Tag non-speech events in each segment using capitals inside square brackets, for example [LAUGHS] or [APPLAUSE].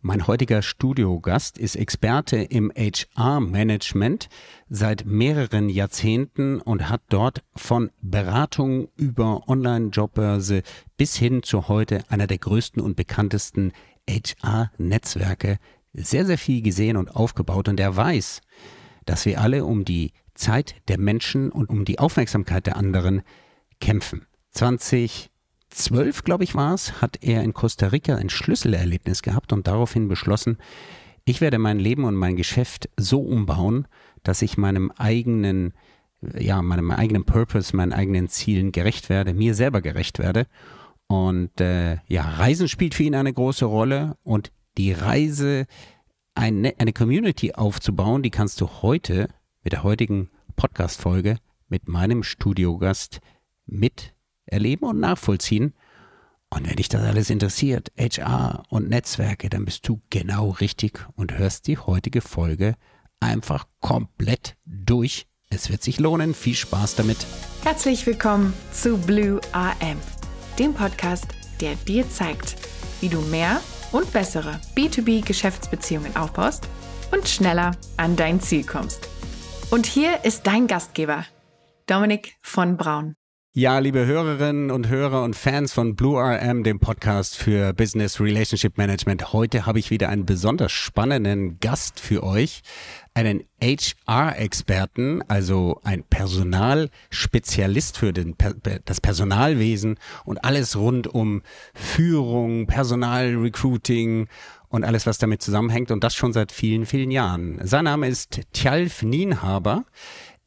Mein heutiger Studiogast ist Experte im HR-Management seit mehreren Jahrzehnten und hat dort von Beratung über Online-Jobbörse bis hin zu heute einer der größten und bekanntesten HR-Netzwerke sehr, sehr viel gesehen und aufgebaut. Und er weiß, dass wir alle um die Zeit der Menschen und um die Aufmerksamkeit der anderen kämpfen. 20 zwölf, glaube ich, war es, hat er in Costa Rica ein Schlüsselerlebnis gehabt und daraufhin beschlossen, ich werde mein Leben und mein Geschäft so umbauen, dass ich meinem eigenen, ja, meinem eigenen Purpose, meinen eigenen Zielen gerecht werde, mir selber gerecht werde. Und äh, ja, Reisen spielt für ihn eine große Rolle und die Reise, eine, eine Community aufzubauen, die kannst du heute mit der heutigen Podcast-Folge mit meinem Studiogast mit erleben und nachvollziehen. Und wenn dich das alles interessiert, HR und Netzwerke, dann bist du genau richtig und hörst die heutige Folge einfach komplett durch. Es wird sich lohnen. Viel Spaß damit. Herzlich willkommen zu Blue AM, dem Podcast, der dir zeigt, wie du mehr und bessere B2B-Geschäftsbeziehungen aufbaust und schneller an dein Ziel kommst. Und hier ist dein Gastgeber, Dominik von Braun. Ja, liebe Hörerinnen und Hörer und Fans von Blue RM, dem Podcast für Business Relationship Management. Heute habe ich wieder einen besonders spannenden Gast für euch. Einen HR-Experten, also ein Personalspezialist für den, das Personalwesen und alles rund um Führung, Personalrecruiting und alles, was damit zusammenhängt und das schon seit vielen, vielen Jahren. Sein Name ist Tjalf Nienhaber.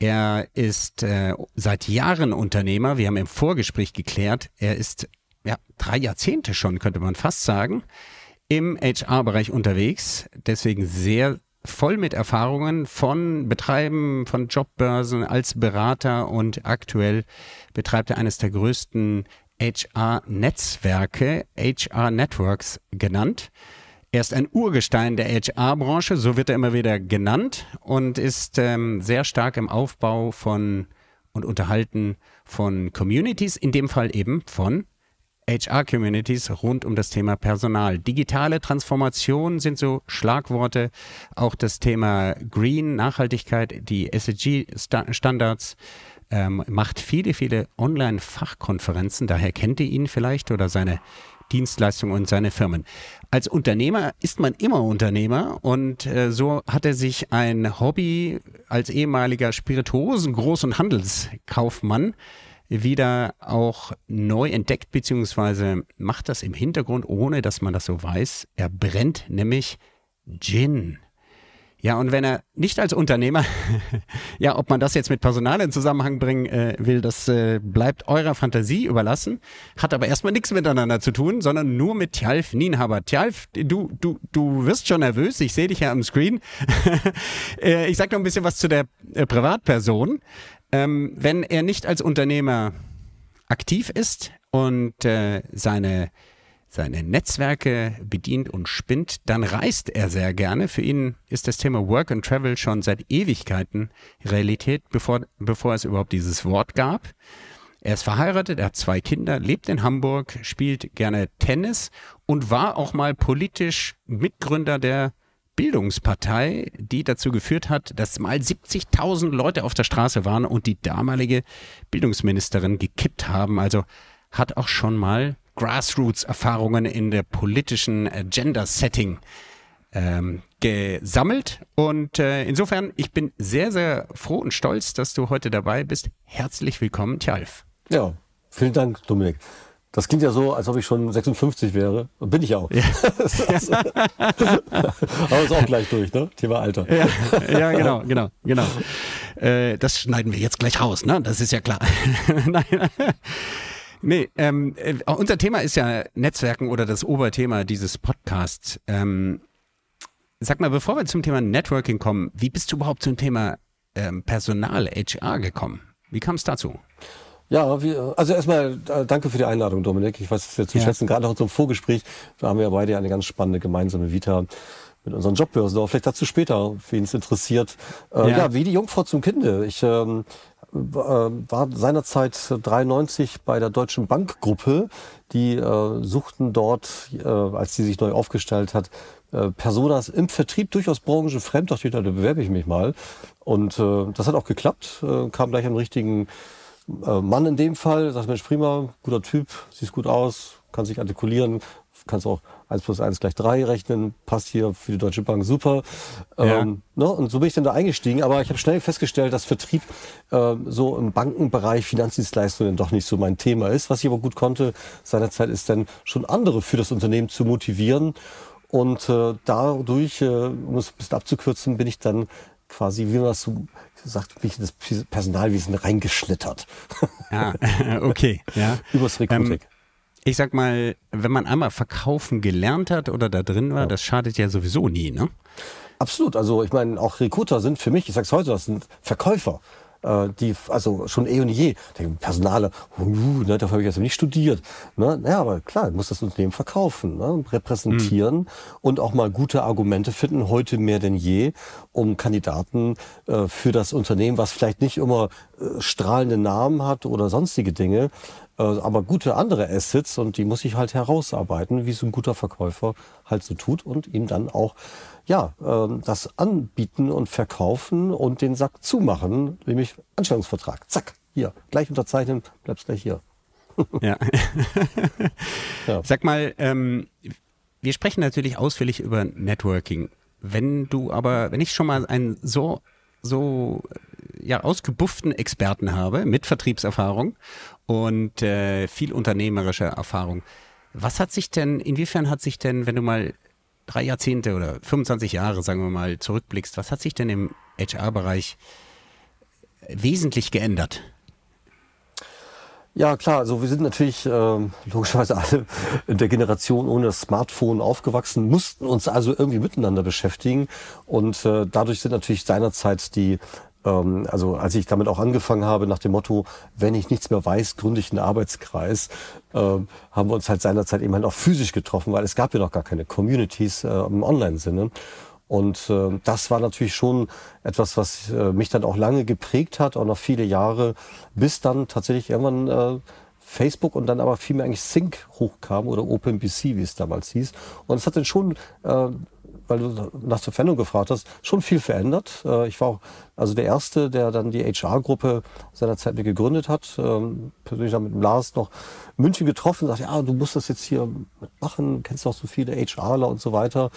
Er ist äh, seit Jahren Unternehmer. Wir haben im Vorgespräch geklärt, er ist ja drei Jahrzehnte schon, könnte man fast sagen, im HR-Bereich unterwegs. Deswegen sehr voll mit Erfahrungen von Betreiben von Jobbörsen als Berater und aktuell betreibt er eines der größten HR-Netzwerke, HR Networks genannt. Er ist ein Urgestein der HR-Branche, so wird er immer wieder genannt und ist ähm, sehr stark im Aufbau von und Unterhalten von Communities, in dem Fall eben von HR-Communities rund um das Thema Personal. Digitale Transformation sind so Schlagworte. Auch das Thema Green, Nachhaltigkeit, die SDG-Standards. Ähm, macht viele, viele Online-Fachkonferenzen. Daher kennt ihr ihn vielleicht oder seine Dienstleistungen und seine Firmen. Als Unternehmer ist man immer Unternehmer und äh, so hat er sich ein Hobby als ehemaliger Spirituosen-, Groß- und Handelskaufmann wieder auch neu entdeckt, beziehungsweise macht das im Hintergrund, ohne dass man das so weiß. Er brennt nämlich Gin. Ja, und wenn er nicht als Unternehmer, [LAUGHS] ja, ob man das jetzt mit Personal in Zusammenhang bringen äh, will, das äh, bleibt eurer Fantasie überlassen, hat aber erstmal nichts miteinander zu tun, sondern nur mit Tjalf Nienhaber. Tjalf, du, du, du wirst schon nervös, ich sehe dich ja am Screen. [LAUGHS] äh, ich sag noch ein bisschen was zu der äh, Privatperson. Ähm, wenn er nicht als Unternehmer aktiv ist und äh, seine seine Netzwerke bedient und spinnt, dann reist er sehr gerne. Für ihn ist das Thema Work and Travel schon seit Ewigkeiten Realität, bevor, bevor es überhaupt dieses Wort gab. Er ist verheiratet, er hat zwei Kinder, lebt in Hamburg, spielt gerne Tennis und war auch mal politisch Mitgründer der Bildungspartei, die dazu geführt hat, dass mal 70.000 Leute auf der Straße waren und die damalige Bildungsministerin gekippt haben. Also hat auch schon mal Grassroots-Erfahrungen in der politischen Gender-Setting ähm, gesammelt. Und äh, insofern, ich bin sehr, sehr froh und stolz, dass du heute dabei bist. Herzlich willkommen, Tjalf. Ja, vielen Dank, Dominik. Das klingt ja so, als ob ich schon 56 wäre. Und bin ich auch. Ja. [LAUGHS] Aber ist auch gleich durch, ne? Thema Alter. Ja, ja genau, genau, genau. Äh, das schneiden wir jetzt gleich raus, ne? Das ist ja klar. [LAUGHS] Nein. Nee, ähm, äh, unser Thema ist ja Netzwerken oder das Oberthema dieses Podcasts. Ähm, sag mal, bevor wir zum Thema Networking kommen, wie bist du überhaupt zum Thema ähm, Personal, HR gekommen? Wie kam es dazu? Ja, wie, also erstmal äh, danke für die Einladung, Dominik. Ich weiß es sehr zu ja. schätzen, gerade auch zum Vorgespräch. Da haben wir ja beide eine ganz spannende gemeinsame Vita mit unseren Jobbörsen. Aber vielleicht dazu später, wen es interessiert. Äh, ja. ja. wie die Jungfrau zum Kinde. Ich ähm, war seinerzeit 93 bei der Deutschen Bankgruppe. Die äh, suchten dort, äh, als die sich neu aufgestellt hat, äh, Personas im Vertrieb durchaus branchenfremd. Dachte ich, da bewerbe ich mich mal. Und äh, das hat auch geklappt. Äh, kam gleich am richtigen äh, Mann in dem Fall. Sagt Mensch, prima, guter Typ, siehst gut aus, kann sich artikulieren, kannst auch 1 plus 1 gleich 3 rechnen, passt hier für die Deutsche Bank super. Ja. Ähm, ne? Und so bin ich dann da eingestiegen. Aber ich habe schnell festgestellt, dass Vertrieb äh, so im Bankenbereich Finanzdienstleistungen doch nicht so mein Thema ist. Was ich aber gut konnte seinerzeit ist dann schon andere für das Unternehmen zu motivieren. Und äh, dadurch, äh, um es ein bisschen abzukürzen, bin ich dann quasi, wie man das so sagt, mich in das Personalwesen reingeschlittert. Ah, [LAUGHS] okay. Ja. [LAUGHS] Übers Recruiting. Ähm, ich sag mal, wenn man einmal verkaufen gelernt hat oder da drin war, ja. das schadet ja sowieso nie, ne? Absolut. Also ich meine, auch Recruiter sind für mich, ich sag's heute, das sind Verkäufer. Äh, die, also schon eh und je, denken, Personale, uh, ne, dafür habe ich also nicht studiert. Ne? Naja, aber klar, muss das Unternehmen verkaufen, ne? repräsentieren mhm. und auch mal gute Argumente finden, heute mehr denn je, um Kandidaten äh, für das Unternehmen, was vielleicht nicht immer äh, strahlende Namen hat oder sonstige Dinge, aber gute andere Assets und die muss ich halt herausarbeiten, wie so ein guter Verkäufer halt so tut und ihm dann auch ja, äh, das anbieten und verkaufen und den Sack zumachen, nämlich Anstellungsvertrag. Zack, hier, gleich unterzeichnen, bleibst gleich hier. ja. [LAUGHS] ja. Sag mal, ähm, wir sprechen natürlich ausführlich über Networking. Wenn du aber, wenn ich schon mal einen so so ja ausgebufften Experten habe mit Vertriebserfahrung und äh, viel unternehmerischer Erfahrung. Was hat sich denn, inwiefern hat sich denn, wenn du mal drei Jahrzehnte oder 25 Jahre, sagen wir mal, zurückblickst, was hat sich denn im HR-Bereich wesentlich geändert? Ja, klar, also wir sind natürlich äh, logischerweise alle in der Generation ohne das Smartphone aufgewachsen, mussten uns also irgendwie miteinander beschäftigen und äh, dadurch sind natürlich seinerzeit die ähm, also als ich damit auch angefangen habe, nach dem Motto, wenn ich nichts mehr weiß, gründe ich einen Arbeitskreis, ähm, haben wir uns halt seinerzeit eben halt auch physisch getroffen, weil es gab ja noch gar keine Communities äh, im Online-Sinne. Und äh, das war natürlich schon etwas, was äh, mich dann auch lange geprägt hat, auch noch viele Jahre, bis dann tatsächlich irgendwann äh, Facebook und dann aber vielmehr eigentlich Sync hochkam oder OpenBC, wie es damals hieß. Und es hat dann schon weil du nach der Verwendung gefragt hast, schon viel verändert. Äh, ich war also der Erste, der dann die HR-Gruppe seinerzeit mit gegründet hat. Ähm, persönlich dann mit dem Lars noch München getroffen, sagt, ja, du musst das jetzt hier machen, kennst doch so viele HRler und so weiter.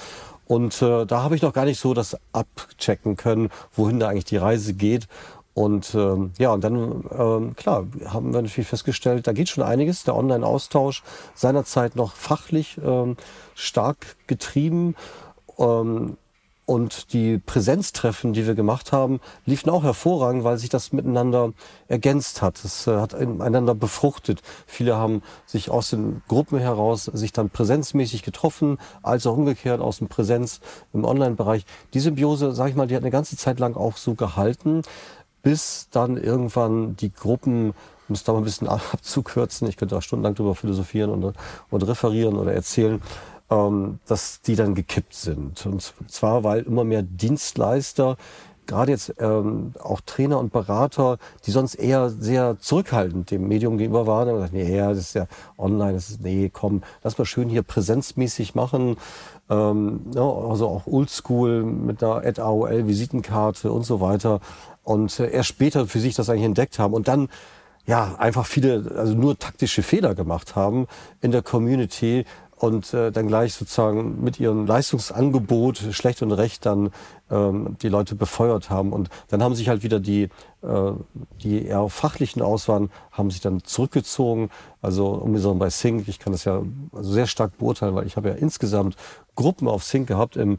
Und äh, da habe ich noch gar nicht so das abchecken können, wohin da eigentlich die Reise geht. Und ähm, ja, und dann, ähm, klar, haben wir natürlich festgestellt, da geht schon einiges. Der Online-Austausch seinerzeit noch fachlich ähm, stark getrieben. Ähm, und die Präsenztreffen, die wir gemacht haben, liefen auch hervorragend, weil sich das miteinander ergänzt hat. Es äh, hat einander befruchtet. Viele haben sich aus den Gruppen heraus sich dann präsenzmäßig getroffen, als auch umgekehrt aus dem Präsenz im Online-Bereich. Die Symbiose, sage ich mal, die hat eine ganze Zeit lang auch so gehalten, bis dann irgendwann die Gruppen um es da mal ein bisschen [LAUGHS] abzukürzen, ich könnte auch stundenlang darüber philosophieren und, und referieren oder erzählen, ähm, dass die dann gekippt sind. Und zwar, weil immer mehr Dienstleister gerade jetzt ähm, auch Trainer und Berater, die sonst eher sehr zurückhaltend dem Medium gegenüber waren, haben gesagt, nee, ja, das ist ja online, das ist, nee, komm, lass mal schön hier präsenzmäßig machen. Ähm, ja, also auch oldschool mit einer AOL-Visitenkarte und so weiter. Und äh, erst später für sich das eigentlich entdeckt haben und dann ja einfach viele, also nur taktische Fehler gemacht haben in der Community, und äh, dann gleich sozusagen mit ihrem Leistungsangebot schlecht und recht dann ähm, die Leute befeuert haben. Und dann haben sich halt wieder die, äh, die eher fachlichen Auswahl haben sich dann zurückgezogen. Also unbedingt bei Sync, ich kann das ja sehr stark beurteilen, weil ich habe ja insgesamt Gruppen auf Sync gehabt im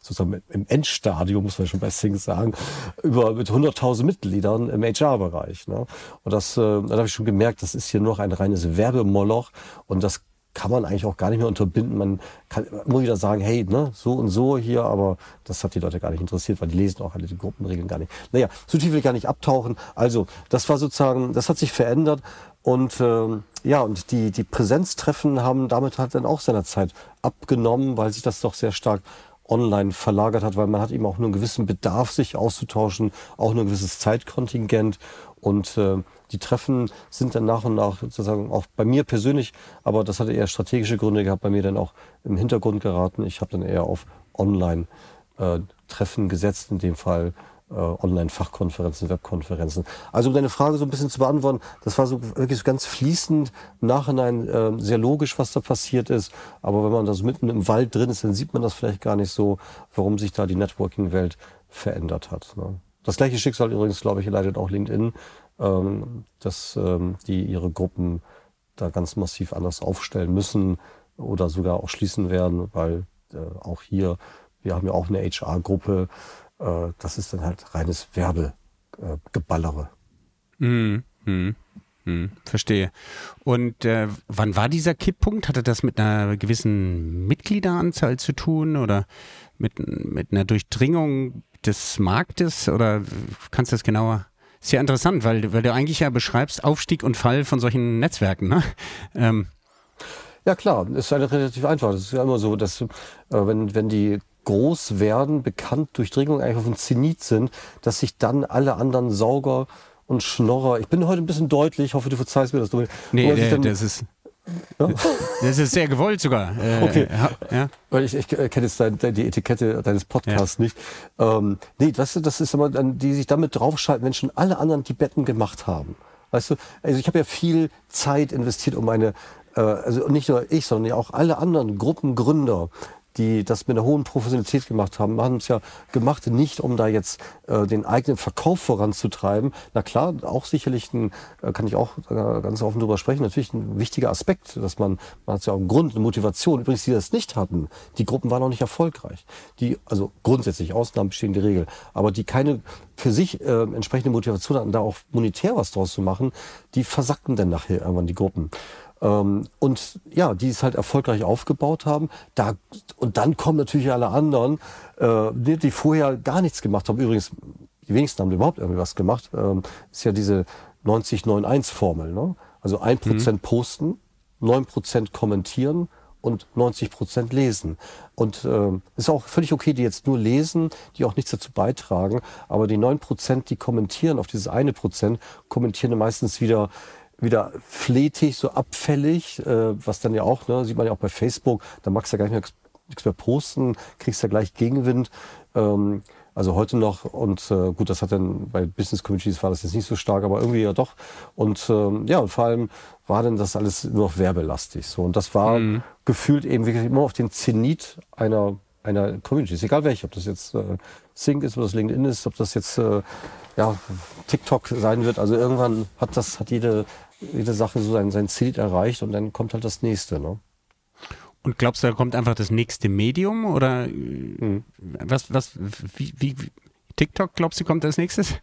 sozusagen im Endstadium, muss man schon bei Sync sagen, über mit 100.000 Mitgliedern im HR-Bereich. Ne? Und das, äh, dann habe ich schon gemerkt, das ist hier nur noch ein reines Werbemoloch und das kann man eigentlich auch gar nicht mehr unterbinden. Man kann immer wieder sagen, hey, ne, so und so hier, aber das hat die Leute gar nicht interessiert, weil die lesen auch alle die Gruppenregeln gar nicht. Naja, so tief will ich gar nicht abtauchen. Also, das war sozusagen, das hat sich verändert und ähm, ja, und die, die Präsenztreffen haben damit halt dann auch seiner Zeit abgenommen, weil sich das doch sehr stark online verlagert hat, weil man hat eben auch nur einen gewissen Bedarf, sich auszutauschen, auch nur ein gewisses Zeitkontingent. Und äh, die Treffen sind dann nach und nach sozusagen auch bei mir persönlich, aber das hatte eher strategische Gründe gehabt, bei mir dann auch im Hintergrund geraten. Ich habe dann eher auf Online-Treffen äh, gesetzt, in dem Fall äh, Online-Fachkonferenzen, Webkonferenzen. Also um deine Frage so ein bisschen zu beantworten, das war so wirklich so ganz fließend, im Nachhinein äh, sehr logisch, was da passiert ist. Aber wenn man da so mitten im Wald drin ist, dann sieht man das vielleicht gar nicht so, warum sich da die Networking-Welt verändert hat. Ne? Das gleiche Schicksal übrigens, glaube ich, leidet auch LinkedIn, ähm, dass ähm, die ihre Gruppen da ganz massiv anders aufstellen müssen oder sogar auch schließen werden, weil äh, auch hier, wir haben ja auch eine HR-Gruppe, äh, das ist dann halt reines Werbegeballere. Äh, mm, mm, mm, verstehe. Und äh, wann war dieser Kipppunkt? Hatte das mit einer gewissen Mitgliederanzahl zu tun oder mit, mit einer Durchdringung des Marktes? Oder kannst du das genauer? Ist ja interessant, weil, weil du eigentlich ja beschreibst Aufstieg und Fall von solchen Netzwerken. Ne? Ähm, ja klar, ist eine relativ einfach. Das ist ja immer so, dass äh, wenn, wenn die groß werden, bekannt, Durchdringung eigentlich auf dem Zenit sind, dass sich dann alle anderen Sauger und Schnorrer, ich bin heute ein bisschen deutlich, hoffe, du verzeihst mir das. Nee, nee dann, das ist... Ja? Das ist sehr gewollt sogar. Äh, okay. Ja. Weil ich, ich kenne jetzt dein, die Etikette deines Podcasts ja. nicht. Ähm, nee, weißt du, das ist immer, die sich damit draufschalten, wenn schon alle anderen die Betten gemacht haben. Weißt du, also ich habe ja viel Zeit investiert, um meine, äh, also nicht nur ich, sondern auch alle anderen Gruppengründer, die das mit einer hohen Professionalität gemacht haben, haben es ja gemacht, nicht um da jetzt äh, den eigenen Verkauf voranzutreiben. Na klar, auch sicherlich ein, äh, kann ich auch ganz offen drüber sprechen, natürlich ein wichtiger Aspekt, dass man, man hat ja auch einen Grund, eine Motivation. Übrigens, die das nicht hatten, die Gruppen waren auch nicht erfolgreich. Die, also grundsätzlich, Ausnahmen bestehen die Regel, aber die keine für sich äh, entsprechende Motivation hatten, da auch monetär was draus zu machen, die versackten dann nachher irgendwann die Gruppen. Ähm, und ja, die es halt erfolgreich aufgebaut haben. Da, und dann kommen natürlich alle anderen, äh, die, vorher gar nichts gemacht haben. Übrigens, die wenigsten haben überhaupt irgendwie was gemacht. Ähm, ist ja diese 90-9-1-Formel. Ne? Also ein Prozent mhm. posten, neun Prozent kommentieren und 90 Prozent lesen. Und äh, ist auch völlig okay, die jetzt nur lesen, die auch nichts dazu beitragen. Aber die neun Prozent, die kommentieren auf dieses eine Prozent, kommentieren meistens wieder wieder fletig, so abfällig, äh, was dann ja auch, ne, sieht man ja auch bei Facebook, da magst du ja gar nicht mehr nichts mehr posten, kriegst ja gleich Gegenwind. Ähm, also heute noch und äh, gut, das hat dann bei Business Communities war das jetzt nicht so stark, aber irgendwie ja doch. Und ähm, ja, und vor allem war dann das alles nur noch werbelastig. So und das war mhm. gefühlt eben wirklich immer auf den Zenit einer einer Community. Ist egal welche, ob das jetzt äh, Sync ist, ob das LinkedIn ist, ob das jetzt äh, ja, TikTok sein wird. Also irgendwann hat das, hat jede, jede Sache so sein, sein Ziel erreicht und dann kommt halt das nächste. Ne? Und glaubst du, da kommt einfach das nächste Medium oder hm. was, was, wie, wie, TikTok, glaubst du, kommt als nächstes?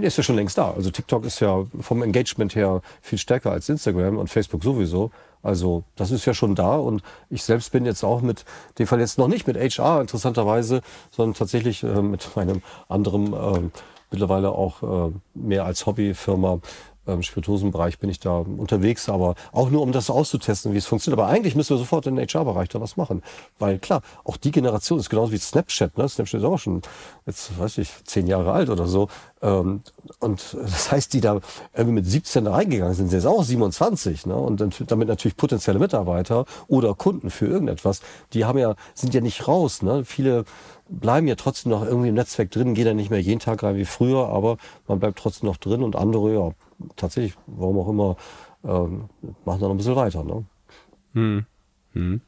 Ist ja schon längst da. Also TikTok ist ja vom Engagement her viel stärker als Instagram und Facebook sowieso. Also das ist ja schon da und ich selbst bin jetzt auch mit dem Fall jetzt noch nicht mit HR interessanterweise, sondern tatsächlich äh, mit meinem anderen äh, mittlerweile auch äh, mehr als Hobbyfirma ähm, Spirituosenbereich bin ich da unterwegs, aber auch nur um das auszutesten, wie es funktioniert. Aber eigentlich müssen wir sofort in den HR-Bereich da was machen. Weil klar, auch die Generation ist genauso wie Snapchat. Ne? Snapchat ist auch schon, jetzt weiß ich, zehn Jahre alt oder so. Ähm, und das heißt, die da irgendwie mit 17 da reingegangen sind, sind jetzt auch 27. Ne? Und dann, damit natürlich potenzielle Mitarbeiter oder Kunden für irgendetwas, die haben ja, sind ja nicht raus. Ne? Viele bleiben ja trotzdem noch irgendwie im Netzwerk drin, gehen dann nicht mehr jeden Tag rein wie früher, aber man bleibt trotzdem noch drin und andere, ja, tatsächlich, warum auch immer, ähm, machen da noch ein bisschen weiter. Ne? Hm. Hm.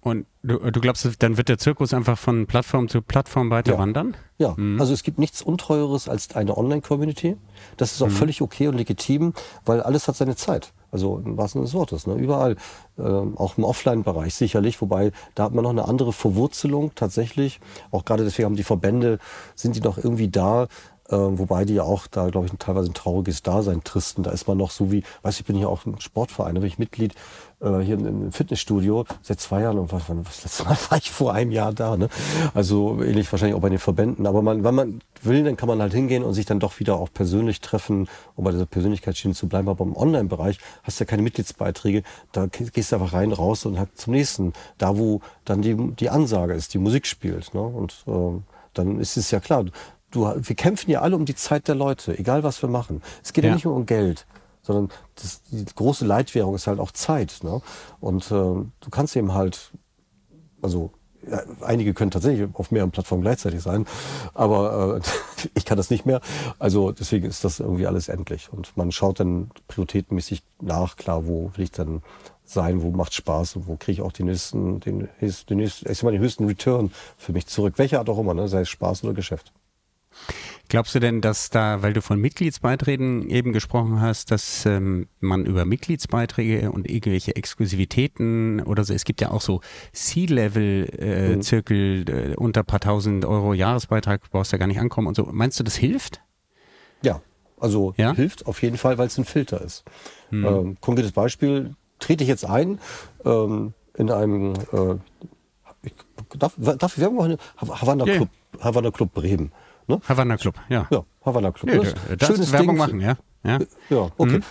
Und du, du, glaubst, dann wird der Zirkus einfach von Plattform zu Plattform weiter ja. wandern? Ja, hm. also es gibt nichts Untreueres als eine Online-Community. Das ist auch hm. völlig okay und legitim, weil alles hat seine Zeit. Also im wahrsten Sinne des Wortes, ne? überall. Ähm, auch im Offline-Bereich sicherlich, wobei da hat man noch eine andere Verwurzelung tatsächlich. Auch gerade deswegen haben die Verbände, sind die noch irgendwie da. Äh, wobei die ja auch da, glaube ich, teilweise ein trauriges Dasein tristen. Da ist man noch so wie, weiß ich bin ja auch im Sportverein, da bin ich Mitglied äh, hier im Fitnessstudio seit zwei Jahren und was, das letzte Mal [LAUGHS] war ich vor einem Jahr da. Ne? Also ähnlich wahrscheinlich auch bei den Verbänden. Aber man, wenn man will, dann kann man halt hingehen und sich dann doch wieder auch persönlich treffen, um bei dieser Persönlichkeitsschiene zu bleiben. Aber im Online-Bereich hast du ja keine Mitgliedsbeiträge. Da gehst du einfach rein, raus und halt zum nächsten. Da, wo dann die, die Ansage ist, die Musik spielt. Ne? Und äh, dann ist es ja klar, du, wir kämpfen ja alle um die Zeit der Leute, egal was wir machen. Es geht ja, ja nicht nur um Geld, sondern das, die große Leitwährung ist halt auch Zeit. Ne? Und äh, du kannst eben halt, also ja, einige können tatsächlich auf mehreren Plattformen gleichzeitig sein, aber äh, [LAUGHS] ich kann das nicht mehr. Also deswegen ist das irgendwie alles endlich. Und man schaut dann prioritätenmäßig nach, klar, wo will ich dann sein, wo macht Spaß und wo kriege ich auch den nächsten, den, den, nächsten, ich sag mal, den höchsten Return für mich zurück. Welcher Art auch immer, ne? sei es Spaß oder Geschäft. Glaubst du denn, dass da, weil du von Mitgliedsbeiträgen eben gesprochen hast, dass ähm, man über Mitgliedsbeiträge und irgendwelche Exklusivitäten oder so, es gibt ja auch so C-Level-Zirkel äh, äh, unter paar tausend Euro Jahresbeitrag, brauchst du ja gar nicht ankommen und so. Meinst du, das hilft? Ja, also ja? hilft auf jeden Fall, weil es ein Filter ist. Hm. Ähm, konkretes Beispiel, trete ich jetzt ein ähm, in einem, äh, ich, darf, darf ich Werbung machen? Havana Club, yeah. Havana Club Bremen. Ne? Havana Club, ja. Ja, Havana Club. Ja, das, das schönes Werbung Ding. machen, ja. Ja, ja okay. Mhm.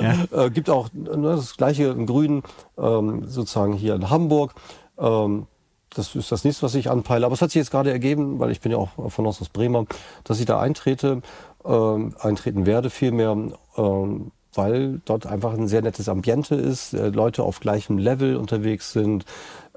[LAUGHS] ja. [LAUGHS] äh, gibt auch ne, das gleiche in Grün, ähm, sozusagen hier in Hamburg. Ähm, das ist das nächste, was ich anpeile. Aber es hat sich jetzt gerade ergeben, weil ich bin ja auch von aus aus Bremer, dass ich da eintrete, ähm, eintreten werde vielmehr, ähm, weil dort einfach ein sehr nettes Ambiente ist, äh, Leute auf gleichem Level unterwegs sind,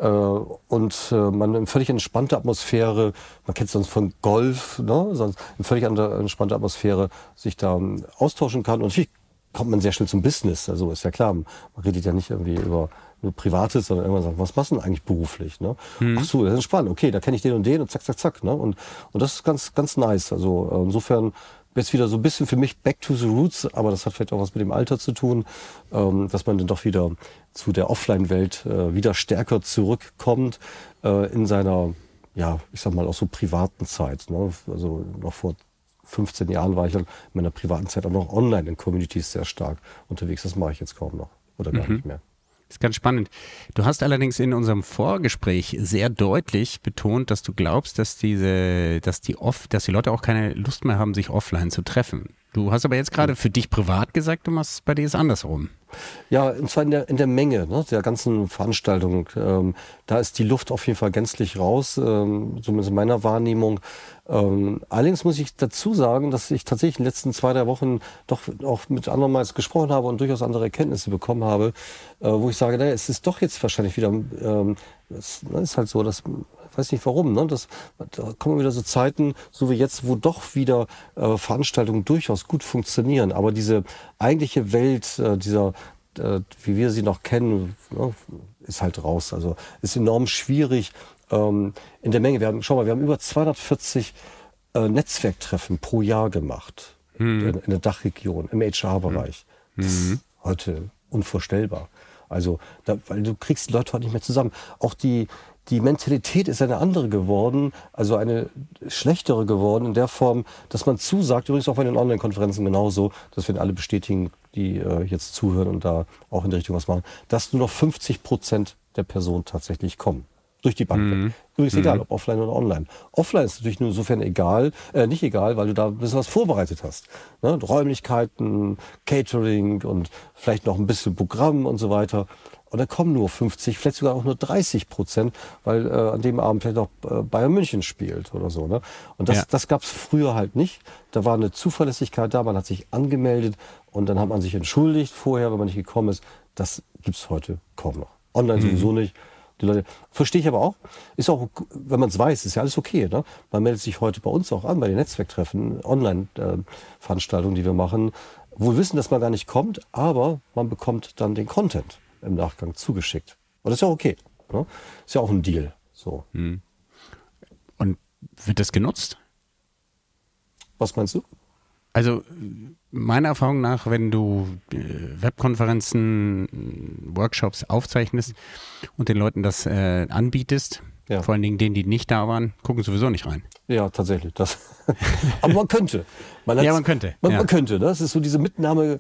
und äh, man eine völlig entspannte Atmosphäre, man kennt es sonst von Golf, ne? sonst eine völlig entspannte Atmosphäre sich da ähm, austauschen kann. Und natürlich kommt man sehr schnell zum Business, also ist ja klar, man redet ja nicht irgendwie über nur Privates, sondern irgendwann sagt, was machst du denn eigentlich beruflich? Ne? Mhm. Ach so, das ist spannend, okay, da kenne ich den und den und zack, zack, zack. Ne? Und, und das ist ganz, ganz nice. Also äh, insofern jetzt wieder so ein bisschen für mich back to the roots, aber das hat vielleicht auch was mit dem Alter zu tun, ähm, dass man dann doch wieder zu der Offline-Welt äh, wieder stärker zurückkommt äh, in seiner, ja, ich sag mal, auch so privaten Zeit. Ne? Also noch vor 15 Jahren war ich in meiner privaten Zeit auch noch online in Communities sehr stark unterwegs. Das mache ich jetzt kaum noch oder gar mhm. nicht mehr. Ist ganz spannend. Du hast allerdings in unserem Vorgespräch sehr deutlich betont, dass du glaubst, dass diese, dass die off, dass die Leute auch keine Lust mehr haben, sich offline zu treffen. Du hast aber jetzt gerade für dich privat gesagt, du machst bei dir ist andersrum. Ja, und zwar in der, in der Menge ne, der ganzen Veranstaltung. Ähm, da ist die Luft auf jeden Fall gänzlich raus, ähm, zumindest in meiner Wahrnehmung. Ähm, allerdings muss ich dazu sagen, dass ich tatsächlich in den letzten zwei, drei Wochen doch auch mit anderen mal gesprochen habe und durchaus andere Erkenntnisse bekommen habe, äh, wo ich sage, naja, es ist doch jetzt wahrscheinlich wieder, ähm, es ne, ist halt so, dass weiß nicht warum, ne? Das, da kommen wieder so Zeiten, so wie jetzt, wo doch wieder äh, Veranstaltungen durchaus gut funktionieren. Aber diese eigentliche Welt, äh, dieser, äh, wie wir sie noch kennen, ne, ist halt raus. Also ist enorm schwierig ähm, in der Menge. Wir haben, schau mal, wir haben über 240 äh, Netzwerktreffen pro Jahr gemacht mhm. in, in, der Dachregion, im HR-Bereich. Mhm. Heute unvorstellbar. Also, da, weil du kriegst die Leute heute nicht mehr zusammen. Auch die, die Mentalität ist eine andere geworden, also eine schlechtere geworden in der Form, dass man zusagt, übrigens auch bei den Online-Konferenzen genauso, dass wir alle bestätigen, die äh, jetzt zuhören und da auch in die Richtung was machen, dass nur noch 50 Prozent der Personen tatsächlich kommen. Durch die Bank. Mhm. Übrigens mhm. egal, ob offline oder online. Offline ist natürlich nur insofern egal, äh, nicht egal, weil du da ein bisschen was vorbereitet hast. Ne? Räumlichkeiten, Catering und vielleicht noch ein bisschen Programm und so weiter. Und da kommen nur 50, vielleicht sogar auch nur 30 Prozent, weil äh, an dem Abend vielleicht auch äh, Bayern München spielt oder so. Ne? Und das, ja. das gab es früher halt nicht. Da war eine Zuverlässigkeit da, man hat sich angemeldet und dann hat man sich entschuldigt vorher, wenn man nicht gekommen ist. Das gibt's heute kaum noch. Online mhm. sowieso nicht. Die Leute, verstehe ich aber auch. Ist auch, wenn man es weiß, ist ja alles okay. Ne? Man meldet sich heute bei uns auch an, bei den Netzwerktreffen, Online-Veranstaltungen, äh, die wir machen, wo wir wissen, dass man gar nicht kommt, aber man bekommt dann den Content im Nachgang zugeschickt. Und das ist ja okay. Ne? Ist ja auch ein Deal. So. Hm. Und wird das genutzt? Was meinst du? Also meiner Erfahrung nach, wenn du äh, Webkonferenzen, Workshops aufzeichnest und den Leuten das äh, anbietest, Ja. Vor allen Dingen denen, die nicht da waren, gucken sowieso nicht rein. Ja, tatsächlich. Das. [LAUGHS] Aber man könnte. Man ja, man könnte. Man, ja. man könnte. Das ist so diese Mitnahme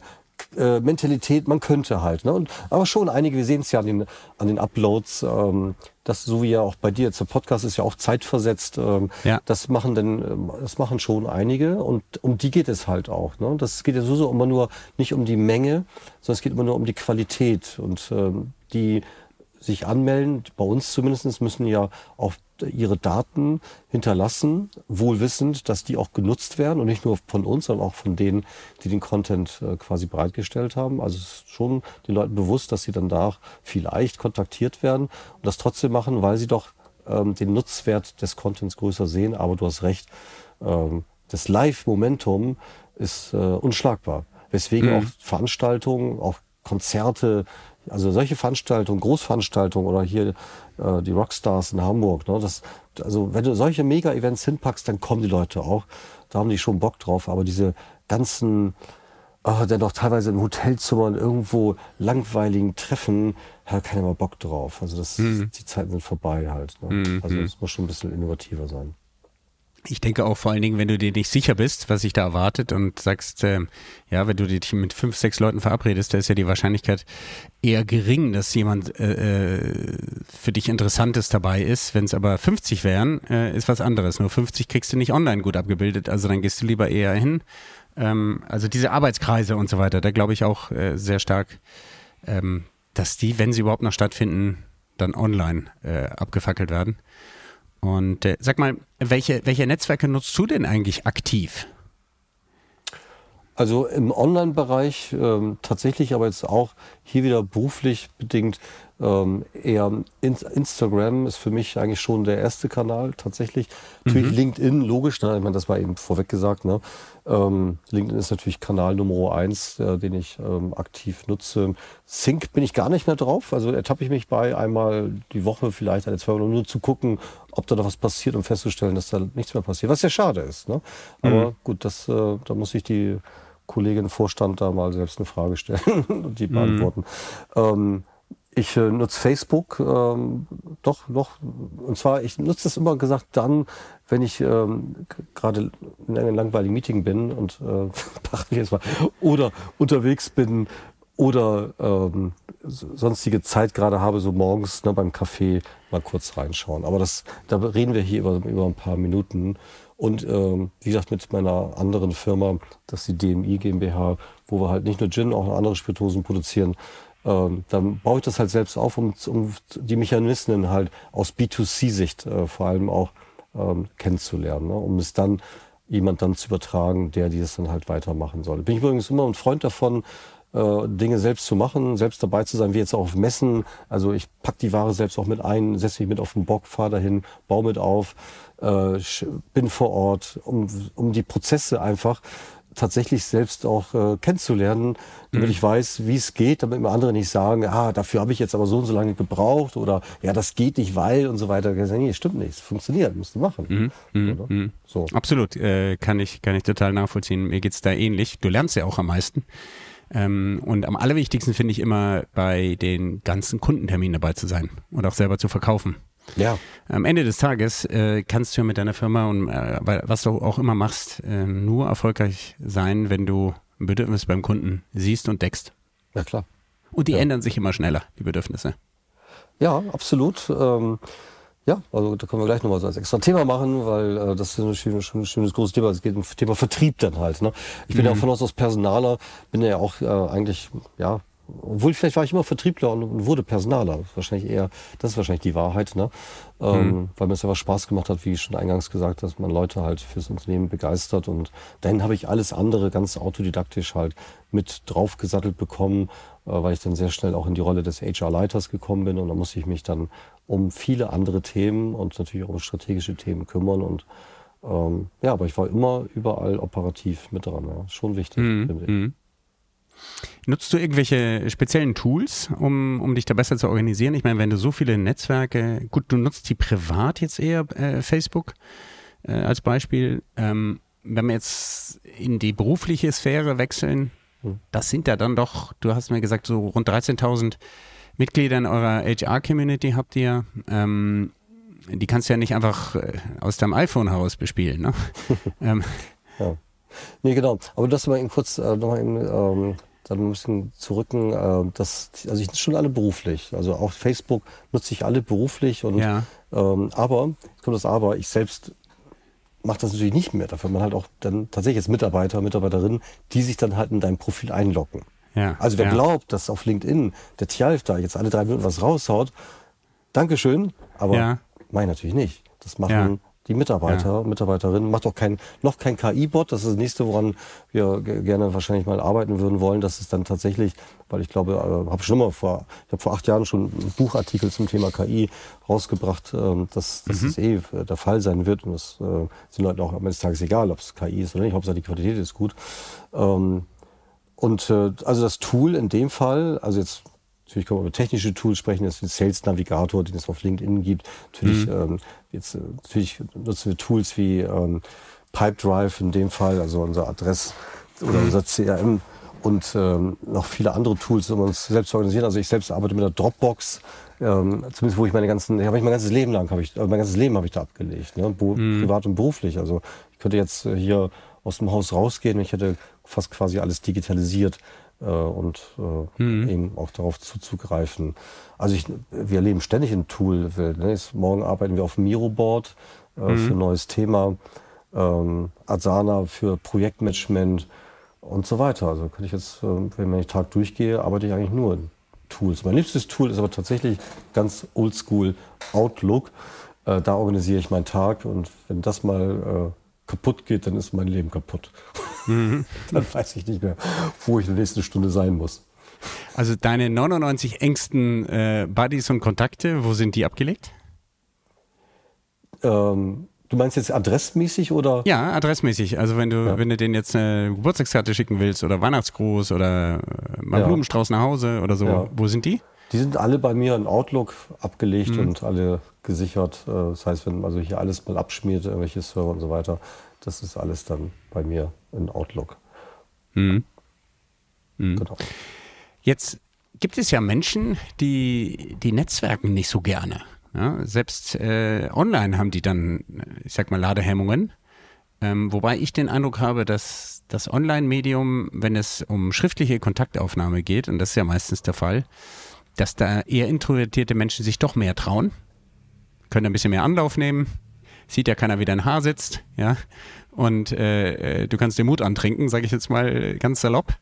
äh, Mentalität, man könnte halt. Ne? Und, aber schon einige, wir sehen es ja an den, an den Uploads, ähm, das so wie ja auch bei dir jetzt der Podcast ist ja auch zeitversetzt. Ähm, ja. Das machen denn, das machen schon einige und um die geht es halt auch. Ne? Das geht ja sowieso immer nur nicht um die Menge, sondern es geht immer nur um die Qualität und ähm, die sich anmelden, bei uns zumindest müssen ja auch ihre Daten hinterlassen, wohl wissend, dass die auch genutzt werden und nicht nur von uns, sondern auch von denen, die den Content äh, quasi bereitgestellt haben. Also es ist schon den Leuten bewusst, dass sie dann da vielleicht kontaktiert werden und das trotzdem machen, weil sie doch ähm, den Nutzwert des Contents größer sehen. Aber du hast recht, ähm, das Live-Momentum ist äh, unschlagbar. Weswegen mhm. auch Veranstaltungen, auch Konzerte, also solche Veranstaltungen, Großveranstaltungen oder hier äh, die Rockstars in Hamburg, ne, das, also wenn du solche Mega-Events hinpackst, dann kommen die Leute auch. Da haben die schon Bock drauf. Aber diese ganzen, oh, dann doch teilweise in Hotelzimmern irgendwo langweiligen Treffen, hat keiner mal Bock drauf. Also das, mhm. die Zeiten sind vorbei halt. Ne? Mhm. Also es muss schon ein bisschen innovativer sein. Ich denke auch vor allen Dingen, wenn du dir nicht sicher bist, was sich da erwartet und sagst, äh, ja, wenn du dich mit fünf, sechs Leuten verabredest, da ist ja die Wahrscheinlichkeit eher gering, dass jemand äh, äh für dich Interessantes dabei ist. Wenn es aber 50 wären, äh, ist was anderes. Nur 50 kriegst du nicht online gut abgebildet, also dann gehst du lieber eher hin. Ähm, also diese Arbeitskreise und so weiter, da glaube ich auch äh, sehr stark, ähm, dass die, wenn sie überhaupt noch stattfinden, dann online äh, abgefackelt werden. Und äh, sag mal, welche, welche Netzwerke nutzt du denn eigentlich aktiv? Also im Online-Bereich ähm, tatsächlich, aber jetzt auch hier wieder beruflich bedingt ähm, eher in Instagram ist für mich eigentlich schon der erste Kanal tatsächlich. Natürlich mhm. LinkedIn, logisch, ne? ich meine, das war eben vorweg gesagt. Ne? Ähm, LinkedIn ist natürlich Kanal Nummer eins, äh, den ich ähm, aktiv nutze. Sync bin ich gar nicht mehr drauf. Also ertappe ich mich bei einmal die Woche, vielleicht alle zwei Wochen, nur zu gucken, ob da noch was passiert und festzustellen, dass da nichts mehr passiert. Was ja schade ist. Ne? Aber mhm. gut, das, äh, da muss ich die Kollegin Vorstand da mal selbst eine Frage stellen [LAUGHS] und die mhm. beantworten. Mhm. Ähm, ich äh, nutze Facebook ähm, doch noch. Und zwar, ich nutze das immer gesagt dann, wenn ich ähm, gerade in einem langweiligen Meeting bin und äh, [LAUGHS] jetzt mal, oder unterwegs bin oder ähm, sonstige Zeit gerade habe, so morgens ne, beim Kaffee mal kurz reinschauen. Aber das, da reden wir hier über, über ein paar Minuten. Und ähm, wie gesagt, mit meiner anderen Firma, das ist die DMI GmbH, wo wir halt nicht nur Gin, auch andere Spirituosen produzieren, ähm, dann baue ich das halt selbst auf, um, um die Mechanismen halt aus B2C-Sicht äh, vor allem auch ähm, kennenzulernen, ne? um es dann jemand dann zu übertragen, der dieses dann halt weitermachen soll. Bin ich übrigens immer ein Freund davon, äh, Dinge selbst zu machen, selbst dabei zu sein, wie jetzt auch auf Messen. Also ich pack die Ware selbst auch mit ein, setze mich mit auf den Bock, fahre dahin, baue mit auf, äh, bin vor Ort, um, um die Prozesse einfach tatsächlich selbst auch äh, kennenzulernen, damit mhm. ich weiß, wie es geht, damit mir andere nicht sagen, ah, dafür habe ich jetzt aber so und so lange gebraucht oder ja, das geht nicht, weil und so weiter. Nee, stimmt nicht, es funktioniert, musst du machen. Mhm. Mhm. mhm. So. Absolut, äh, kann, ich, kann ich total nachvollziehen. Mir geht's da ähnlich. Du lernst ja auch am meisten. Ähm, und am allerwichtigsten finde ich immer, bei den ganzen Kundenterminen dabei zu sein und auch selber zu verkaufen. Ja. Am Ende des Tages äh, kannst du ja mit deiner Firma und äh, was du auch immer machst, äh, nur erfolgreich sein, wenn du ein Bedürfnis beim Kunden siehst und deckst. Ja, klar. Und die ja. ändern sich immer schneller, die Bedürfnisse. Ja, absolut. Ähm, ja, also da können wir gleich nochmal so als extra Thema machen, weil äh, das ist ein schönes, schönes, schönes großes Thema. Es geht um Thema Vertrieb dann halt. Ne? Ich bin mhm. ja auch von aus Personaler, bin ja auch äh, eigentlich, ja, obwohl vielleicht war ich immer Vertriebler und wurde Personaler. Wahrscheinlich eher, das ist wahrscheinlich die Wahrheit, ne? Ähm, mhm. weil mir es einfach Spaß gemacht hat, wie ich schon eingangs gesagt, dass man Leute halt fürs Unternehmen begeistert und dann habe ich alles andere ganz autodidaktisch halt mit draufgesattelt bekommen, äh, weil ich dann sehr schnell auch in die Rolle des HR-Leiters gekommen bin und da musste ich mich dann um viele andere Themen und natürlich auch um strategische Themen kümmern und ähm, ja, aber ich war immer überall operativ mit dran. Ja. Schon wichtig, mhm. finde ich. Mhm. Nutzt du irgendwelche speziellen Tools, um, um dich da besser zu organisieren? Ich meine, wenn du so viele Netzwerke, gut, du nutzt die privat jetzt eher, äh, Facebook äh, als Beispiel. Ähm, wenn wir jetzt in die berufliche Sphäre wechseln, hm. das sind ja dann doch, du hast mir gesagt, so rund 13.000 Mitglieder in eurer HR-Community habt ihr. Ähm, die kannst du ja nicht einfach äh, aus deinem iPhone heraus bespielen. Ne? [LAUGHS] ähm. Ja. Nee, genau. Aber das mal eben kurz äh, nochmal eben, ähm, dann ein bisschen zurücken. Äh, das, also ich nutze schon alle beruflich. Also auch Facebook nutze ich alle beruflich. Und, Ja. ähm, aber, jetzt kommt das Aber, ich selbst mache das natürlich nicht mehr. Dafür man halt auch dann tatsächlich jetzt Mitarbeiter, Mitarbeiterinnen, die sich dann halt in dein Profil einloggen. Ja, Also wer ja. glaubt, dass auf LinkedIn der Tjalf da jetzt alle drei Minuten was raushaut, Dankeschön, aber Ja. meine natürlich nicht. Das machen. Die Mitarbeiter, Mitarbeiterinnen. Macht auch kein, noch kein KI-Bot. Das ist das nächste, woran wir ge- gerne wahrscheinlich mal arbeiten würden wollen. Das ist dann tatsächlich, weil ich glaube, äh, habe schon mal vor, ich habe vor acht Jahren schon einen Buchartikel zum Thema KI rausgebracht, ähm, dass, dass Mhm. das eh äh, der Fall sein wird. Und das äh, den Leuten auch am Ende des Tages egal, ob es KI ist oder nicht. Hauptsache die Qualität ist gut. Ähm, und äh, also das Tool in dem Fall, also jetzt natürlich können wir über technische Tools sprechen, jetzt den Sales Navigator, den es auf LinkedIn gibt. Natürlich, ähm, jetzt, äh, natürlich nutzen wir Tools wie ähm, Pipedrive in dem Fall, also unser Adress oder unser CRM und ähm, noch viele andere Tools, um uns selbst zu organisieren. Also ich selbst arbeite mit der Dropbox, ähm, zumindest wo ich meine ganzen, habe ich mein ganzes Leben lang, habe ich, äh, mein ganzes Leben habe ich da abgelegt, ne? Bo privat und beruflich. Also ich könnte jetzt äh, hier aus dem Haus rausgehen, ich hätte fast quasi alles digitalisiert und äh, eben auch darauf zuzugreifen. Also ich, wir leben ständig in Tool. Ne? Jetzt, morgen arbeiten wir auf Miro-Board äh, für ein neues Thema, ähm, Asana für Projektmanagement und so weiter. Also könnte ich jetzt, äh, wenn ich den Tag durchgehe, arbeite ich eigentlich nur in Tools. Mein liebstes Tool ist aber tatsächlich ganz oldschool Outlook. Äh, da organisiere ich meinen Tag und wenn das mal äh, kaputt geht, dann ist mein Leben kaputt. [LAUGHS] dann weiß ich nicht mehr, wo ich in der nächsten Stunde sein muss. Also deine 99 engsten äh, Buddies und Kontakte, wo sind die abgelegt? Ähm, du meinst jetzt adressmäßig oder? Ja, adressmäßig. Also wenn du, wenn du denen jetzt eine Geburtstagskarte schicken willst oder Weihnachtsgruß oder äh, mal Ja. Blumenstrauß nach Hause oder so, Ja. wo sind die? Die sind alle bei mir in Outlook abgelegt Mhm. und alle gesichert. Äh, Das heißt, wenn also hier alles mal abschmiert, irgendwelche Server und so weiter, das ist alles dann bei mir in Outlook. Mhm. Genau. Jetzt gibt es ja Menschen, die, die netzwerken nicht so gerne. Ja, selbst äh, online haben die dann, ich sag mal, Ladehemmungen. Ähm, wobei ich den Eindruck habe, dass das Online-Medium, wenn es um schriftliche Kontaktaufnahme geht, und das ist ja meistens der Fall, dass da eher introvertierte Menschen sich doch mehr trauen, können ein bisschen mehr Anlauf nehmen, sieht ja keiner, wie dein Haar sitzt, ja, und äh, äh, du kannst den Mut antrinken, sage ich jetzt mal ganz salopp.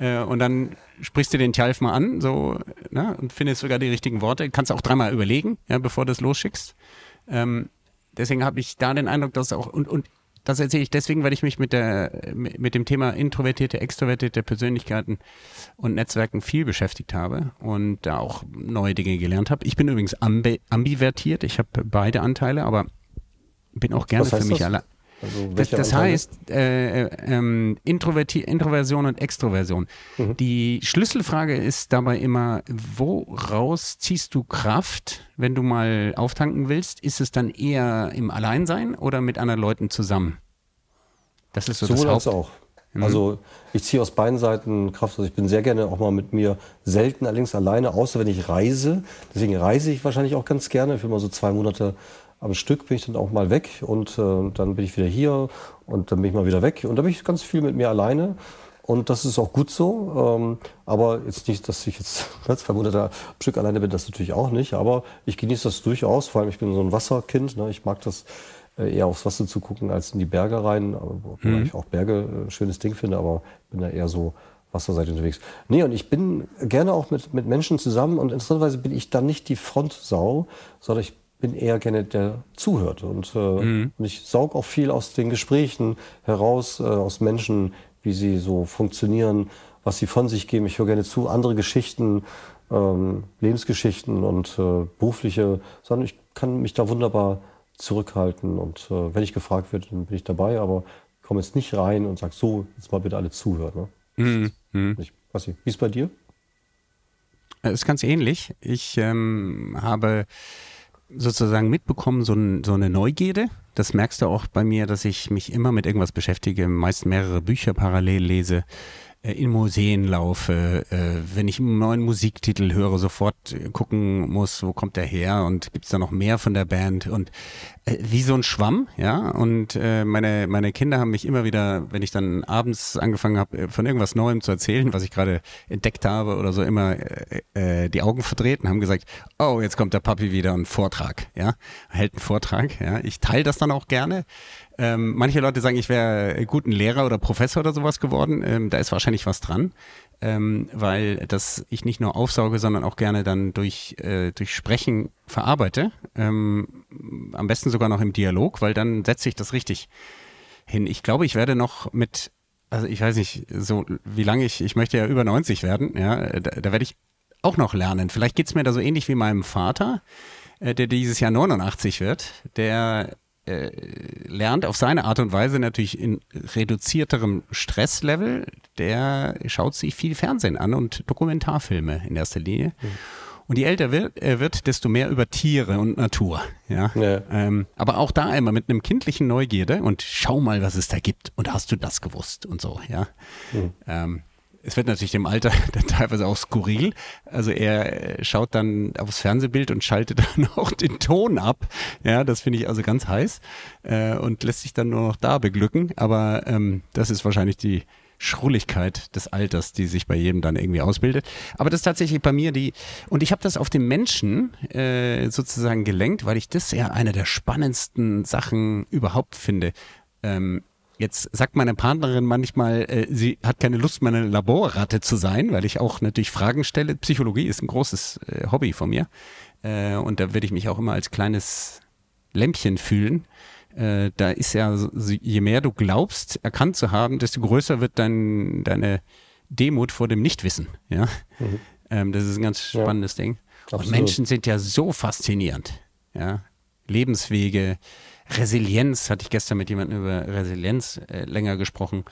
Äh, und dann sprichst du den Tjalf mal an, so, ne, und findest sogar die richtigen Worte. Kannst auch dreimal überlegen, ja, bevor du es losschickst. Ähm, deswegen habe ich da den Eindruck, dass auch, und, und das erzähle ich deswegen, weil ich mich mit der, mit dem Thema introvertierte, extrovertierte Persönlichkeiten und Netzwerken viel beschäftigt habe und da auch neue Dinge gelernt habe. Ich bin übrigens ambi ambivertiert, ich habe beide Anteile, aber bin auch gerne für mich allein. Also Das, das heißt, äh, äh, ähm, Introversion und Extroversion. Mhm. Die Schlüsselfrage ist dabei immer, woraus ziehst du Kraft, wenn du mal auftanken willst? Ist es dann eher im Alleinsein oder mit anderen Leuten zusammen? Das ist so Sowohl das als Haupt. auch. Also ich ziehe aus beiden Seiten Kraft. Also ich bin sehr gerne auch mal mit mir selten allerdings alleine, außer wenn ich reise. Deswegen reise ich wahrscheinlich auch ganz gerne. Für mal so zwei Monate am Stück bin ich dann auch mal weg und äh, dann bin ich wieder hier und dann bin ich mal wieder weg. Und da bin ich ganz viel mit mir alleine. Und das ist auch gut so. Ähm, aber jetzt nicht, dass ich jetzt [LAUGHS] zwei Monate am Stück alleine bin, das natürlich auch nicht. Aber ich genieße das durchaus. Vor allem, ich bin so ein Wasserkind. Ne? Ich mag das äh, eher aufs Wasser zu gucken als in die Berge rein. Wobei ich auch Berge äh, ein schönes Ding finde, aber bin da eher so wasserseitig unterwegs. Nee, und ich bin gerne auch mit, mit Menschen zusammen und interessanterweise bin ich dann nicht die Frontsau, sondern ich bin eher gerne der zuhört. Und, äh, und ich saug auch viel aus den Gesprächen heraus, äh, aus Menschen, wie sie so funktionieren, was sie von sich geben. Ich höre gerne zu, andere Geschichten, ähm, Lebensgeschichten und äh, berufliche, sondern ich kann mich da wunderbar zurückhalten. Und äh, wenn ich gefragt werde, dann bin ich dabei, aber ich komme jetzt nicht rein und sage, so, jetzt mal bitte alle zuhören. Ne? Ich, weiß nicht, wie ist bei dir? Es ist ganz ähnlich. Ich ähm, habe sozusagen mitbekommen, so, so eine Neugierde. Das merkst du auch bei mir, dass ich mich immer mit irgendwas beschäftige, meist mehrere Bücher parallel lese, in Museen laufe, äh, wenn ich einen neuen Musiktitel höre, sofort gucken muss, wo kommt der her und gibt es da noch mehr von der Band und äh, wie so ein Schwamm, ja. Und äh, meine meine Kinder haben mich immer wieder, wenn ich dann abends angefangen habe, von irgendwas Neuem zu erzählen, was ich gerade entdeckt habe oder so, immer äh, die Augen verdreht und haben gesagt, oh, jetzt kommt der Papi wieder und Vortrag, ja, hält einen Vortrag, ja. Ich teile das dann auch gerne. Ähm, manche Leute sagen, ich wäre gut ein Lehrer oder Professor oder sowas geworden. Ähm, da ist wahrscheinlich was dran, ähm, weil das ich nicht nur aufsauge, sondern auch gerne dann durch, äh, durch Sprechen verarbeite. Ähm, am besten sogar noch im Dialog, weil dann setze ich das richtig hin. Ich glaube, ich werde noch mit, also ich weiß nicht, so wie lange ich, ich möchte ja über 90 werden, ja, da, da werde ich auch noch lernen. Vielleicht geht's mir da so ähnlich wie meinem Vater, äh, der dieses Jahr 89 wird, der äh, lernt auf seine Art und Weise natürlich in reduzierterem Stresslevel. Der schaut sich viel Fernsehen an und Dokumentarfilme in erster Linie. Mhm. Und je älter wird, er wird, desto mehr über Tiere und Natur. Ja. ja. Ähm, aber auch da immer mit einem kindlichen Neugierde und schau mal, was es da gibt. Und hast du das gewusst und so, ja. Mhm. Ähm, es wird natürlich dem Alter [LAUGHS] dann teilweise auch skurril. Also er äh, schaut dann aufs Fernsehbild und schaltet [LAUGHS] dann auch den Ton ab. Ja, das finde ich also ganz heiß äh, und lässt sich dann nur noch da beglücken. Aber ähm, das ist wahrscheinlich die Schrulligkeit des Alters, die sich bei jedem dann irgendwie ausbildet. Aber das ist tatsächlich bei mir die, und ich habe das auf den Menschen äh, sozusagen gelenkt, weil ich das ja eine der spannendsten Sachen überhaupt finde. Ähm, Jetzt sagt meine Partnerin manchmal, äh, sie hat keine Lust, meine Laborratte zu sein, weil ich auch natürlich Fragen stelle. Psychologie ist ein großes äh, Hobby von mir. Äh, und da würde ich mich auch immer als kleines Lämpchen fühlen. Äh, da ist ja, je mehr du glaubst, erkannt zu haben, desto größer wird dein, deine Demut vor dem Nichtwissen. Ja? Mhm. Ähm, das ist ein ganz spannendes ja, Ding. Absolut. Und Menschen sind ja so faszinierend. Ja? Lebenswege, Resilienz, hatte ich gestern mit jemandem über Resilienz äh, länger gesprochen,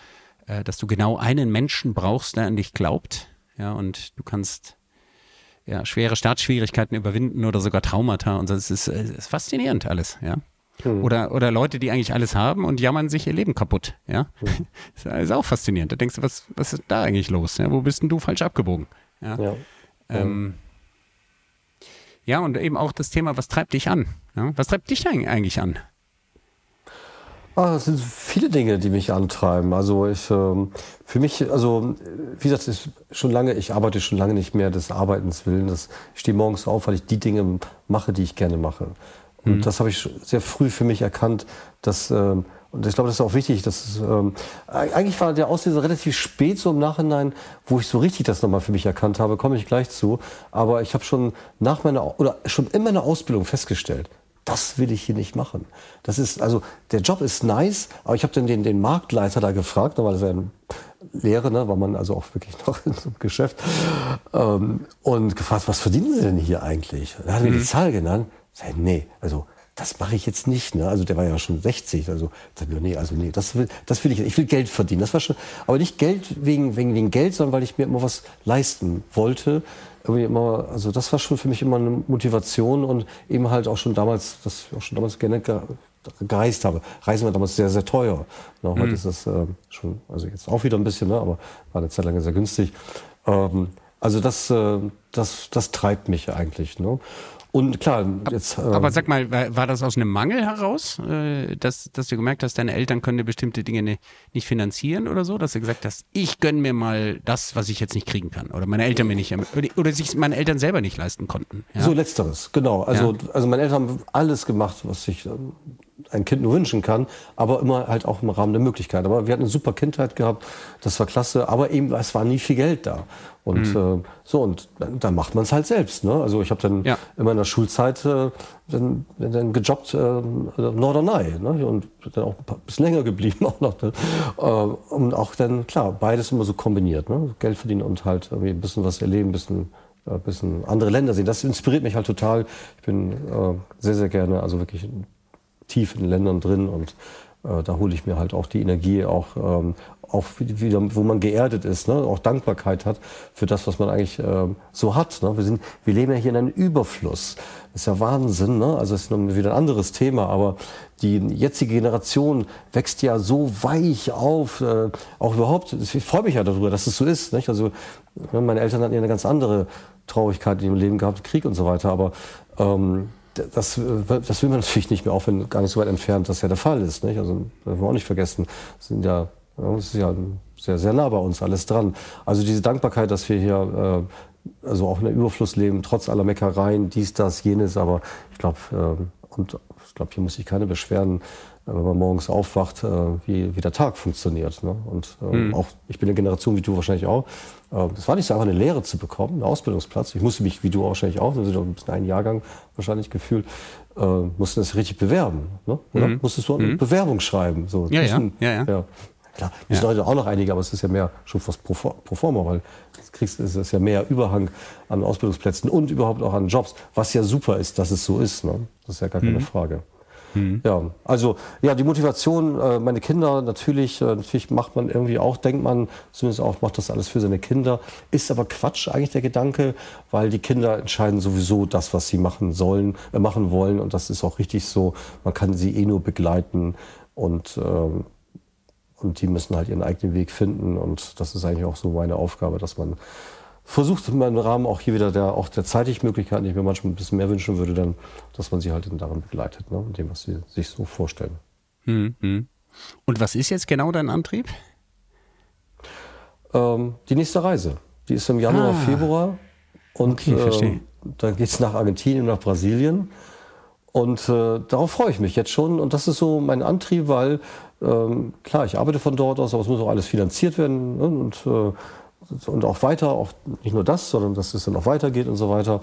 äh, dass du genau einen Menschen brauchst, der an dich glaubt. Ja, und du kannst ja, schwere Startschwierigkeiten überwinden oder sogar Traumata und so. Es ist, es ist faszinierend alles, ja. Hm. Oder, oder Leute, die eigentlich alles haben und jammern sich ihr Leben kaputt, ja. Hm. [LAUGHS] Das ist auch faszinierend. Da denkst du, was, was ist da eigentlich los? Ja? Wo bist denn du falsch abgebogen? Ja. ja. Ähm, ja, und eben auch das Thema, was treibt dich an? Ja? Was treibt dich eigentlich an? Ah, es sind viele Dinge, die mich antreiben. Also ich, ähm, für mich, also wie gesagt, ist schon lange, ich arbeite schon lange nicht mehr des Arbeitens willen. Das, ich stehe morgens auf, weil ich die Dinge mache, die ich gerne mache. Und mhm. das habe ich sehr früh für mich erkannt, dass ähm, und ich glaube, das ist auch wichtig. Dass, ähm, eigentlich war der Auslöser relativ spät, so im Nachhinein, wo ich so richtig das nochmal für mich erkannt habe, komme ich gleich zu. Aber ich habe schon nach meiner oder schon in meiner Ausbildung festgestellt, das will ich hier nicht machen. Das ist, also, der Job ist nice, aber ich habe dann den, den Marktleiter da gefragt, da war das ja ein Lehre, ne, war man also auch wirklich [LAUGHS] noch in so einem Geschäft, ähm, und gefragt, was verdienen Sie denn hier eigentlich? Da hat er mir die mhm. Zahl genannt. Ich sag, nee, also, das mache ich jetzt nicht. Ne? Also der war ja schon 60. Also sag ich, nee, also nee, das will, das will ich. Ich will Geld verdienen. Das war schon, aber nicht Geld wegen wegen wegen Geld, sondern weil ich mir immer was leisten wollte irgendwie immer, also das war schon für mich immer eine Motivation und eben halt auch schon damals, das ich auch schon damals gerne gereist habe. Reisen war damals sehr, sehr teuer. Ne, heute mhm. ist das äh, schon, also jetzt auch wieder ein bisschen, ne, aber war eine Zeit lang sehr günstig. Ähm, also das, äh, das, das treibt mich eigentlich. Ne? Und klar, jetzt. Äh, aber sag mal, war, war, das aus einem Mangel heraus, äh, dass, dass du gemerkt hast, deine Eltern können dir bestimmte Dinge ne, nicht finanzieren oder so, dass du gesagt hast, ich gönn mir mal das, was ich jetzt nicht kriegen kann oder meine Eltern mir nicht oder, oder sich meine Eltern selber nicht leisten konnten. Ja? So letzteres, genau. Also, ja. also meine Eltern haben alles gemacht, was ich ähm, ein Kind nur wünschen kann, aber immer halt auch im Rahmen der Möglichkeit. Aber wir hatten eine super Kindheit gehabt, das war klasse, aber eben es war nie viel Geld da. Und mhm. äh, so, und dann, dann macht man es halt selbst. Ne? Also ich habe dann ja. in meiner Schulzeit äh, dann, dann gejobbt äh, Norderney ne? und dann auch ein bisschen länger geblieben [LAUGHS] auch noch. Ne? Äh, und auch dann, klar, beides immer so kombiniert. Ne? Geld verdienen und halt irgendwie ein bisschen was erleben, ein bisschen ein bisschen andere Länder sehen. Das inspiriert mich halt total. Ich bin äh, sehr, sehr gerne, also wirklich tief in Ländern drin und äh, da hole ich mir halt auch die Energie auch ähm, auch wieder, wo man geerdet ist, ne? auch Dankbarkeit hat für das, was man eigentlich äh, so hat. Ne? Wir, sind, wir leben ja hier in einem Überfluss. Das ist ja Wahnsinn. Ne? Also das ist wieder ein anderes Thema, aber die jetzige Generation wächst ja so weich auf, äh, auch überhaupt. Ich freue mich ja darüber, dass es so ist. Nicht? Also ne, meine Eltern hatten ja eine ganz andere Traurigkeit in ihrem Leben gehabt, Krieg und so weiter, aber ähm, das, das will man natürlich nicht mehr, auch wenn gar nicht so weit entfernt das ja der Fall ist. Nicht? Also das wir auch nicht vergessen, sind ja, das ist ja sehr, sehr nah bei uns alles dran. Also diese Dankbarkeit, dass wir hier äh, also auch in der Überfluss leben, trotz aller Meckereien, dies, das, jenes, aber ich glaube, äh, und ich glaube, hier muss sich keine beschweren, äh, wenn man morgens aufwacht, äh, wie, wie der Tag funktioniert. Ne? Und mhm. auch, ich bin eine Generation wie du wahrscheinlich auch. Es war nicht so einfach, eine Lehre zu bekommen, einen Ausbildungsplatz. Ich musste mich, wie du wahrscheinlich auch, wir sind ein bisschen ein Jahrgang wahrscheinlich gefühlt, äh, musste das richtig bewerben. Ne? Oder? Mhm. Musstest du eine mhm. Bewerbung schreiben. So, ja, müssen, ja, ja, ja. Klar, wir sind heute auch noch einige, aber es ist ja mehr schon fast pro, pro forma, weil kriegst, es ist ja mehr Überhang an Ausbildungsplätzen und überhaupt auch an Jobs, was ja super ist, dass es so ist. Ne? Das ist ja gar keine mhm. Frage. Mhm. Ja, also ja, die Motivation, äh, meine Kinder natürlich, äh, natürlich macht man irgendwie auch, denkt man zumindest auch, macht das alles für seine Kinder. Ist aber Quatsch eigentlich der Gedanke, weil die Kinder entscheiden sowieso das, was sie machen sollen, äh, machen wollen und das ist auch richtig so. Man kann sie eh nur begleiten und ähm, und die müssen halt ihren eigenen Weg finden und das ist eigentlich auch so meine Aufgabe, dass man versucht im Rahmen auch hier wieder der, auch der zeitlichen Möglichkeiten, die ich mir manchmal ein bisschen mehr wünschen würde, dann, dass man sie halt daran begleitet, ne, in dem, was sie sich so vorstellen. Mhm. Und was ist jetzt genau dein Antrieb? Ähm, die nächste Reise. Die ist im Januar, ah. Februar. Und okay, ähm, dann geht es nach Argentinien, nach Brasilien. Und äh, darauf freue ich mich jetzt schon. Und das ist so mein Antrieb, weil ähm, klar, ich arbeite von dort aus, aber es muss auch alles finanziert werden. Ne? Und äh, und auch weiter, auch nicht nur das, sondern dass es dann auch weitergeht und so weiter.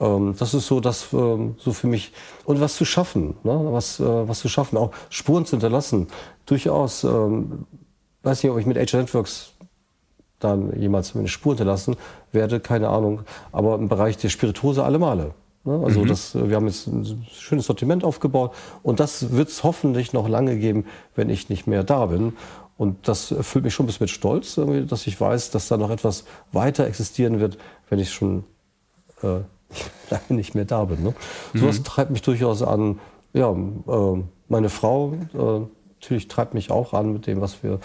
Ähm, das ist so, das ähm, so für mich und was zu schaffen, ne? was, äh, was zu schaffen, auch Spuren zu hinterlassen. Durchaus, ähm, weiß nicht, ob ich mit Age Networks dann jemals eine Spur hinterlassen werde, keine Ahnung. Aber im Bereich der Spirituose alle Male. Ne? Also mhm. das, wir haben jetzt ein schönes Sortiment aufgebaut und das wird es hoffentlich noch lange geben, wenn ich nicht mehr da bin. Und das erfüllt mich schon ein bisschen mit Stolz, dass ich weiß, dass da noch etwas weiter existieren wird, wenn ich schon äh, [LAUGHS] lange nicht mehr da bin. Ne? Mhm. Sowas treibt mich durchaus an. Ja, äh, meine Frau äh, natürlich treibt mich auch an mit dem, was wir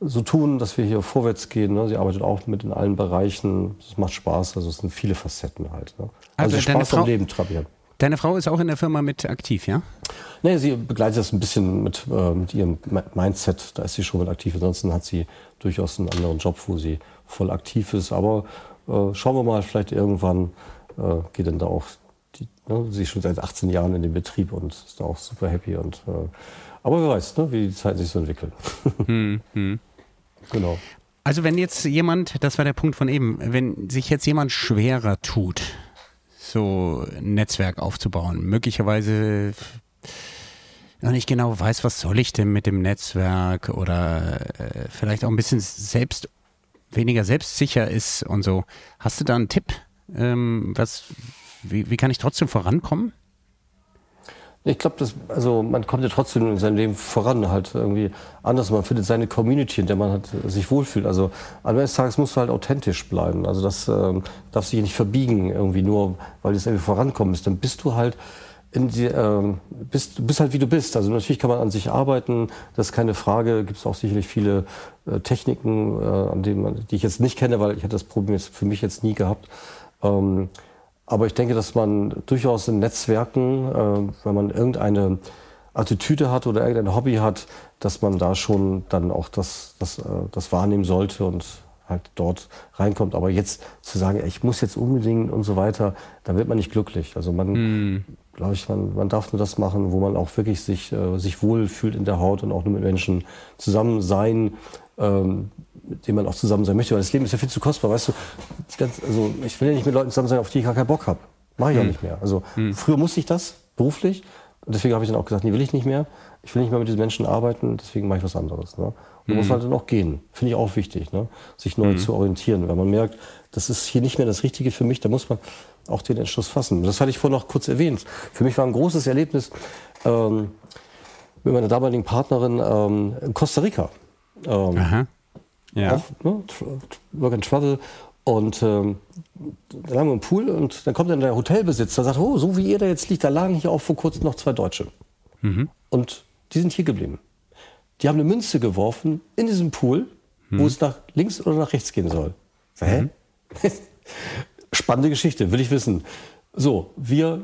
so tun, dass wir hier vorwärts gehen. Ne? Sie arbeitet auch mit in allen Bereichen. Es macht Spaß. Also es sind viele Facetten halt. Ne? Also, also Spaß am Leben treiben. Deine Frau ist auch in der Firma mit aktiv, ja? Nee, sie begleitet das ein bisschen mit, äh, mit ihrem Mindset. Da ist sie schon mit aktiv. Ansonsten hat sie durchaus einen anderen Job, wo sie voll aktiv ist. Aber äh, schauen wir mal, vielleicht irgendwann äh, geht dann da auch die, ne, sie ist schon seit 18 Jahren in dem Betrieb und ist da auch super happy. Und, äh, aber wer weiß, ne, wie die Zeit sich so entwickelt. hm, hm. [LAUGHS] Genau. Also wenn jetzt jemand, das war der Punkt von eben, wenn sich jetzt jemand schwerer tut, so ein Netzwerk aufzubauen. Möglicherweise noch nicht genau weiß, was soll ich denn mit dem Netzwerk oder äh, vielleicht auch ein bisschen selbst weniger selbstsicher ist und so. Hast du da einen Tipp? Ähm, was, wie, wie kann ich trotzdem vorankommen? Ich glaube, also man kommt ja trotzdem in seinem Leben voran, halt irgendwie anders. Man findet seine Community, in der man halt sich wohlfühlt. Also am Ende des Tages musst du halt authentisch bleiben. Also das ähm, darfst du dich nicht verbiegen irgendwie nur, weil du irgendwie vorankommst. Dann bist du halt in die, ähm, bist, bist halt wie du bist. Also natürlich kann man an sich arbeiten, das ist keine Frage. Gibt es auch sicherlich viele äh, Techniken, äh, an denen man, die ich jetzt nicht kenne, weil ich hatte das Problem jetzt für mich jetzt nie gehabt. Ähm, aber ich denke, dass man durchaus in Netzwerken, äh, wenn man irgendeine Attitüde hat oder irgendein Hobby hat, dass man da schon dann auch das, das, äh, das wahrnehmen sollte und halt dort reinkommt. Aber jetzt zu sagen, ich muss jetzt unbedingt und so weiter, da wird man nicht glücklich. Also man, hm. glaube ich, man, man darf nur das machen, wo man auch wirklich sich, äh, sich wohl fühlt in der Haut und auch nur mit Menschen zusammen sein, ähm, mit denen man auch zusammen sein möchte. Weil das Leben ist ja viel zu kostbar, weißt du. Ganz, also ich will ja nicht mit Leuten zusammen sein, auf die ich gar keinen Bock habe. Mache ich hm. auch nicht mehr. Also hm. früher musste ich das beruflich. Und deswegen habe ich dann auch gesagt, nee, will ich nicht mehr. Ich will nicht mehr mit diesen Menschen arbeiten, deswegen mache ich was anderes. Ne? Und hm. muss halt dann auch gehen. Finde ich auch wichtig, ne? sich neu hm. zu orientieren. Wenn man merkt, das ist hier nicht mehr das Richtige für mich, dann muss man auch den Entschluss fassen. Das hatte ich vorhin noch kurz erwähnt. Für mich war ein großes Erlebnis ähm, mit meiner damaligen Partnerin ähm, in Costa Rica. Ähm, ja. auch ne, Work and Travel. Und ähm, dann lagen wir im Pool und dann kommt dann der Hotelbesitzer und sagt, oh, so wie ihr da jetzt liegt, da lagen hier auch vor kurzem noch zwei Deutsche. Mhm. Und die sind hier geblieben. Die haben eine Münze geworfen in diesem Pool, mhm. wo es nach links oder nach rechts gehen soll. So, hä? Mhm. [LAUGHS] Spannende Geschichte, will ich wissen. So, wir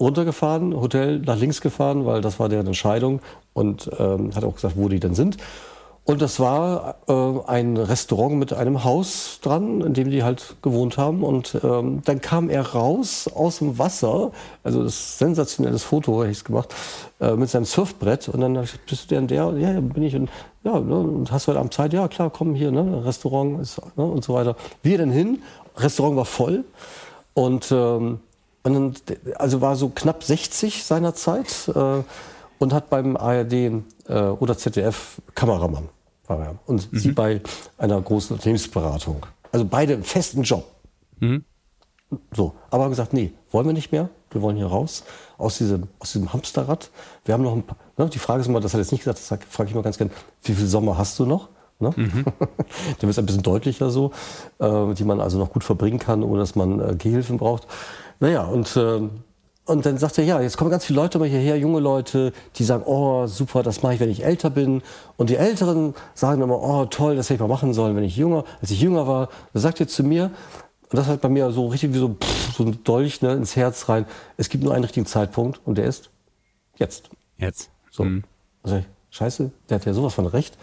runtergefahren, Hotel nach links gefahren, weil das war deren Entscheidung und ähm, hat auch gesagt, wo die denn sind. Und das war äh, ein Restaurant mit einem Haus dran, in dem die halt gewohnt haben. Und ähm, dann kam er raus aus dem Wasser, also das sensationelles Foto, habe ich gemacht, äh, mit seinem Surfbrett. Und dann ich bist du denn der? Ja, ja, bin ich. Und, ja, ne, und hast du heute Abend Zeit? Ja, klar, komm hier, ne, Restaurant ist, ne, und so weiter. Wir denn hin, Restaurant war voll. Und, ähm, und dann, also war so knapp 60 seinerzeit äh, und hat beim ARD äh, oder ZDF Kameramann war er. Und mhm. sie bei einer großen Unternehmensberatung. Also beide einen festen Job. Mhm. So, aber haben gesagt, nee, wollen wir nicht mehr. Wir wollen hier raus aus diesem, aus diesem Hamsterrad. Wir haben noch ein paar, ne, die Frage ist immer, das hat er jetzt nicht gesagt, das frage ich mal ganz gerne, wie viel Sommer hast du noch? Ne? Mhm. [LAUGHS] Dann wird es ein bisschen deutlicher so, äh, die man also noch gut verbringen kann, ohne dass man äh, Gehilfen braucht. Naja, und äh, und dann sagt er, ja, jetzt kommen ganz viele Leute mal hierher, junge Leute, die sagen, oh, super, das mache ich, wenn ich älter bin. Und die Älteren sagen immer, oh, toll, das hätte ich mal machen sollen, wenn ich jünger, als ich jünger war. Da sagt er zu mir, und das hat bei mir so richtig wie so, pff, so ein Dolch ne, ins Herz rein. Es gibt nur einen richtigen Zeitpunkt und der ist jetzt. Jetzt. So. Mhm. Also, scheiße, der hat ja sowas von recht.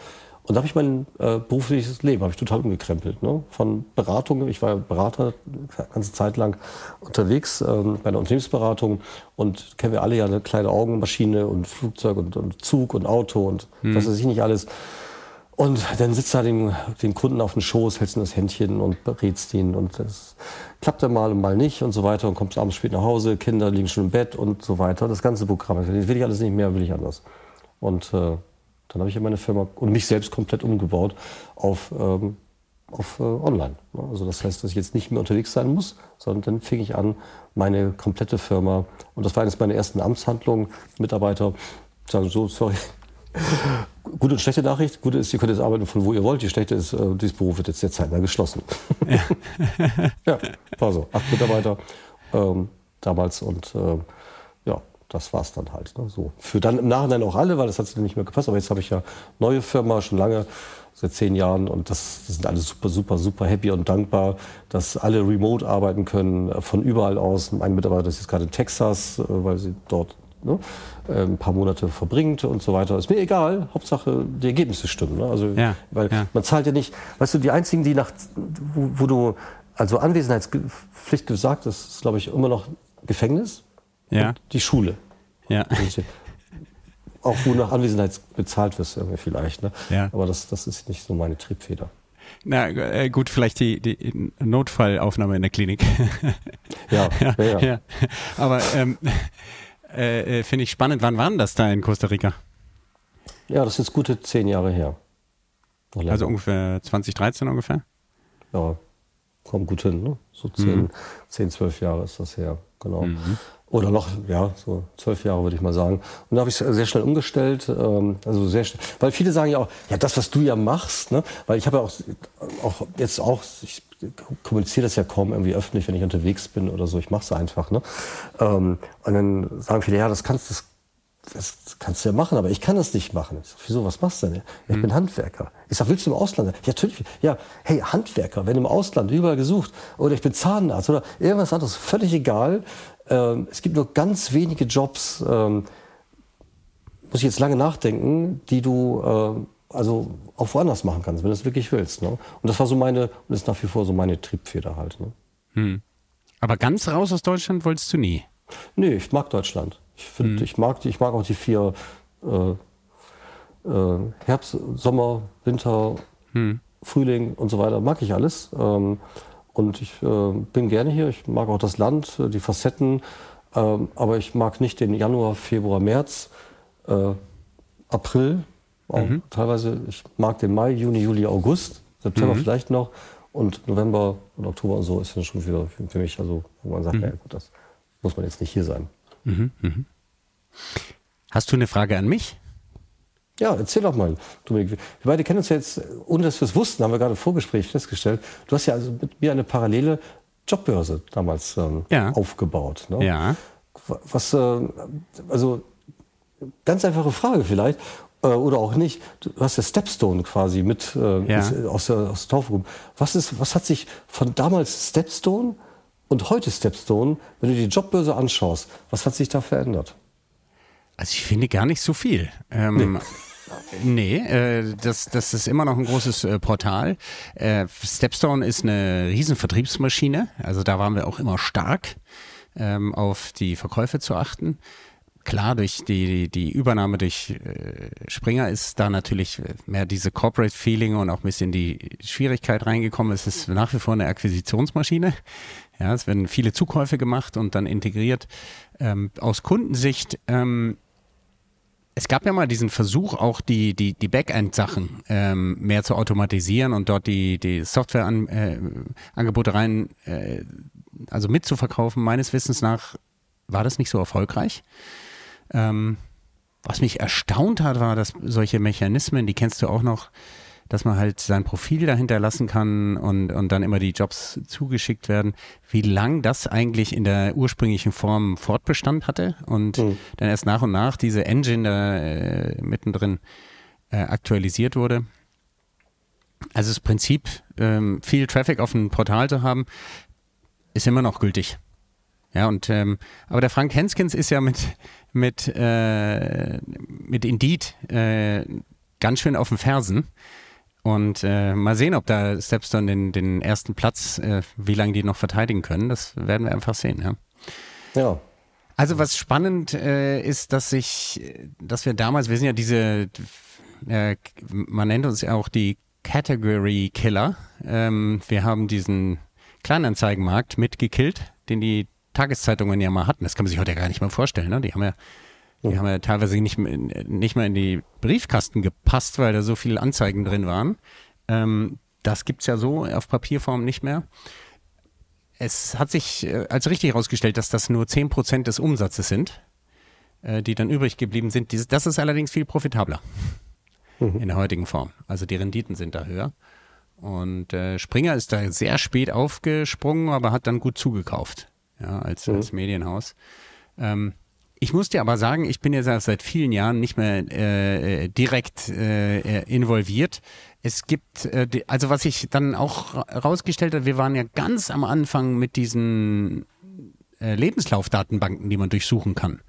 Und da habe ich mein äh, berufliches Leben habe ich total umgekrempelt. Ne? Von Beratung, ich war Berater eine ganze Zeit lang unterwegs ähm, bei einer Unternehmensberatung und kennen wir alle ja eine kleine Augenmaschine und Flugzeug und, und Zug und Auto und hm. was weiß ich nicht alles. Und dann sitzt da den, den Kunden auf dem Schoß, hältst ihm das Händchen und berätst ihn und das klappt dann mal und mal nicht und so weiter und kommst abends spät nach Hause, Kinder liegen schon im Bett und so weiter. Das ganze Programm. Das will ich alles nicht mehr, will ich anders. Und äh, dann habe ich ja meine Firma und mich selbst komplett umgebaut auf, ähm, auf äh, Online. Also das heißt, dass ich jetzt nicht mehr unterwegs sein muss, sondern dann fing ich an, meine komplette Firma, und das war eines meiner ersten Amtshandlungen, Mitarbeiter sagen so, sorry, [LAUGHS] Gute und schlechte Nachricht. Gute ist, ihr könnt jetzt arbeiten von wo ihr wollt. Die schlechte ist, äh, dieses Büro wird jetzt der zeitnah geschlossen. Ja, [LAUGHS] ja war so. Acht Mitarbeiter ähm, damals und äh, das war es dann halt. Ne? So. Für dann im Nachhinein auch alle, weil das hat nicht mehr gepasst. Aber jetzt habe ich ja neue Firma schon lange, seit zehn Jahren. Und das, das, sind alle super, super, super happy und dankbar, dass alle remote arbeiten können, äh, von überall aus. Mein Mitarbeiter ist jetzt gerade in Texas, äh, weil sie dort ne, äh, ein paar Monate verbringt und so weiter. Ist mir egal. Hauptsache, die Ergebnisse stimmen. Ne? Also, ja, weil ja. man zahlt ja nicht, weißt du, die einzigen, die nach, wo, wo du, also Anwesenheitspflicht gesagt, das ist, glaube ich, immer noch Gefängnis. Ja. die Schule. Ja. [LAUGHS] Auch wo nach Anwesenheit bezahlt wirst, irgendwie vielleicht. Ne? Ja. Aber das, das ist nicht so meine Triebfeder. Na äh, gut, vielleicht die, die Notfallaufnahme in der Klinik. [LAUGHS] ja, ja, ja, ja. Aber ähm, [LAUGHS] äh, äh, finde ich spannend. Wann waren das da in Costa Rica? Ja, das ist gute zehn Jahre her. Also ungefähr 2013 ungefähr? Ja, kommt gut hin. Ne? So zehn, mhm. zehn, zwölf Jahre ist das her. Genau. Mhm. Oder noch, ja, so zwölf Jahre würde ich mal sagen. Und da habe ich sehr schnell umgestellt. Ähm, also sehr schnell, weil viele sagen ja auch, ja, das, was du ja machst, ne? weil ich habe ja auch, auch jetzt auch, ich kommuniziere das ja kaum irgendwie öffentlich, wenn ich unterwegs bin oder so. Ich mache es einfach. Ne? Ähm, und dann sagen viele, ja, das kannst, das, das kannst du ja machen, aber ich kann das nicht machen. Ich sag, wieso, was machst du denn? Ich hm. bin Handwerker. Ich sag, willst du im Ausland? Ja, natürlich. Ja, hey, Handwerker, wenn im Ausland, überall gesucht. Oder ich bin Zahnarzt oder irgendwas anderes, völlig egal. Ähm, es gibt nur ganz wenige Jobs, ähm, muss ich jetzt lange nachdenken, die du äh, also auch woanders machen kannst, wenn du es wirklich willst. Ne? Und das war so meine, und ist nach wie vor so meine Triebfeder halt. Ne? Hm. Aber ganz raus aus Deutschland wolltest du nie? Nee, ich mag Deutschland. Ich, find, hm. ich, mag, ich mag auch die vier äh, äh, Herbst, Sommer, Winter, hm. Frühling und so weiter, mag ich alles. Ähm, und ich äh, bin gerne hier. Ich mag auch das Land, äh, die Facetten. Ähm, aber ich mag nicht den Januar, Februar, März, äh, April. Auch mhm. Teilweise, ich mag den Mai, Juni, Juli, August, September mhm. vielleicht noch. Und November und Oktober und so ist dann schon wieder für, für mich, also wo man sagt, mhm. ja gut, das muss man jetzt nicht hier sein. Mhm. mhm. Hast du eine Frage an mich? Ja, erzähl doch mal, Dominik. Wir beide kennen uns ja jetzt, ohne dass wir es wussten, haben wir gerade im Vorgespräch festgestellt. Du hast ja also mit mir eine parallele Jobbörse damals ähm, ja. aufgebaut. Ne? Ja. Was, äh, also ganz einfache Frage vielleicht äh, oder auch nicht. Du hast ja Stepstone quasi mit äh, ja. aus, der, aus der Taufe Was ist, was hat sich von damals Stepstone und heute Stepstone, wenn du die Jobbörse anschaust, was hat sich da verändert? Also ich finde gar nicht so viel. Ähm, nee. Nee, äh, das, das ist immer noch ein großes äh, Portal. Äh, Stepstone ist eine riesen Vertriebsmaschine, also da waren wir auch immer stark, ähm, auf die Verkäufe zu achten. Klar, durch die, die Übernahme durch äh, Springer ist da natürlich mehr diese Corporate Feeling und auch ein bisschen die Schwierigkeit reingekommen. Es ist nach wie vor eine Akquisitionsmaschine. Ja, es werden viele Zukäufe gemacht und dann integriert. Ähm, aus Kundensicht ähm, es gab ja mal diesen Versuch, auch die, die, die Backend-Sachen ähm, mehr zu automatisieren und dort die, die Software-Angebote äh, rein, äh, also mitzuverkaufen. Meines Wissens nach war das nicht so erfolgreich. Ähm, was mich erstaunt hat, war, dass solche Mechanismen, die kennst du auch noch, dass man halt sein Profil dahinter lassen kann und, und dann immer die Jobs zugeschickt werden, wie lang das eigentlich in der ursprünglichen Form Fortbestand hatte und mhm. dann erst nach und nach diese Engine da äh, mittendrin äh, aktualisiert wurde. Also das Prinzip, ähm, viel Traffic auf einem Portal zu haben, ist immer noch gültig. Ja, und ähm, aber der Frank Henskens ist ja mit mit äh, mit Indeed äh, ganz schön auf den Fersen und äh, mal sehen, ob da Stepstone den, den ersten Platz, äh, wie lange die noch verteidigen können. Das werden wir einfach sehen, ja. Ja. Also was spannend äh, ist, dass sich, dass wir damals, wir sind ja diese, äh, man nennt uns ja auch die Category Killer. Ähm, wir haben diesen Kleinanzeigenmarkt mitgekillt, den die Tageszeitungen ja mal hatten. Das kann man sich heute ja gar nicht mehr vorstellen. Ne? Die haben ja die haben ja teilweise nicht, nicht mal in die Briefkasten gepasst, weil da so viele Anzeigen drin waren. Ähm, das es ja so auf Papierform nicht mehr. Es hat sich äh, als richtig herausgestellt, dass das nur 10% des Umsatzes sind, äh, die dann übrig geblieben sind. Das ist allerdings viel profitabler mhm. in der heutigen Form. Also die Renditen sind da höher. Und äh, Springer ist da sehr spät aufgesprungen, aber hat dann gut zugekauft, ja, als, mhm. als Medienhaus. Ähm, ich muss dir aber sagen, ich bin jetzt seit vielen Jahren nicht mehr äh, direkt äh, involviert. Es gibt, äh, also was ich dann auch rausgestellt habe, wir waren ja ganz am Anfang mit diesen äh, Lebenslaufdatenbanken, die man durchsuchen kann,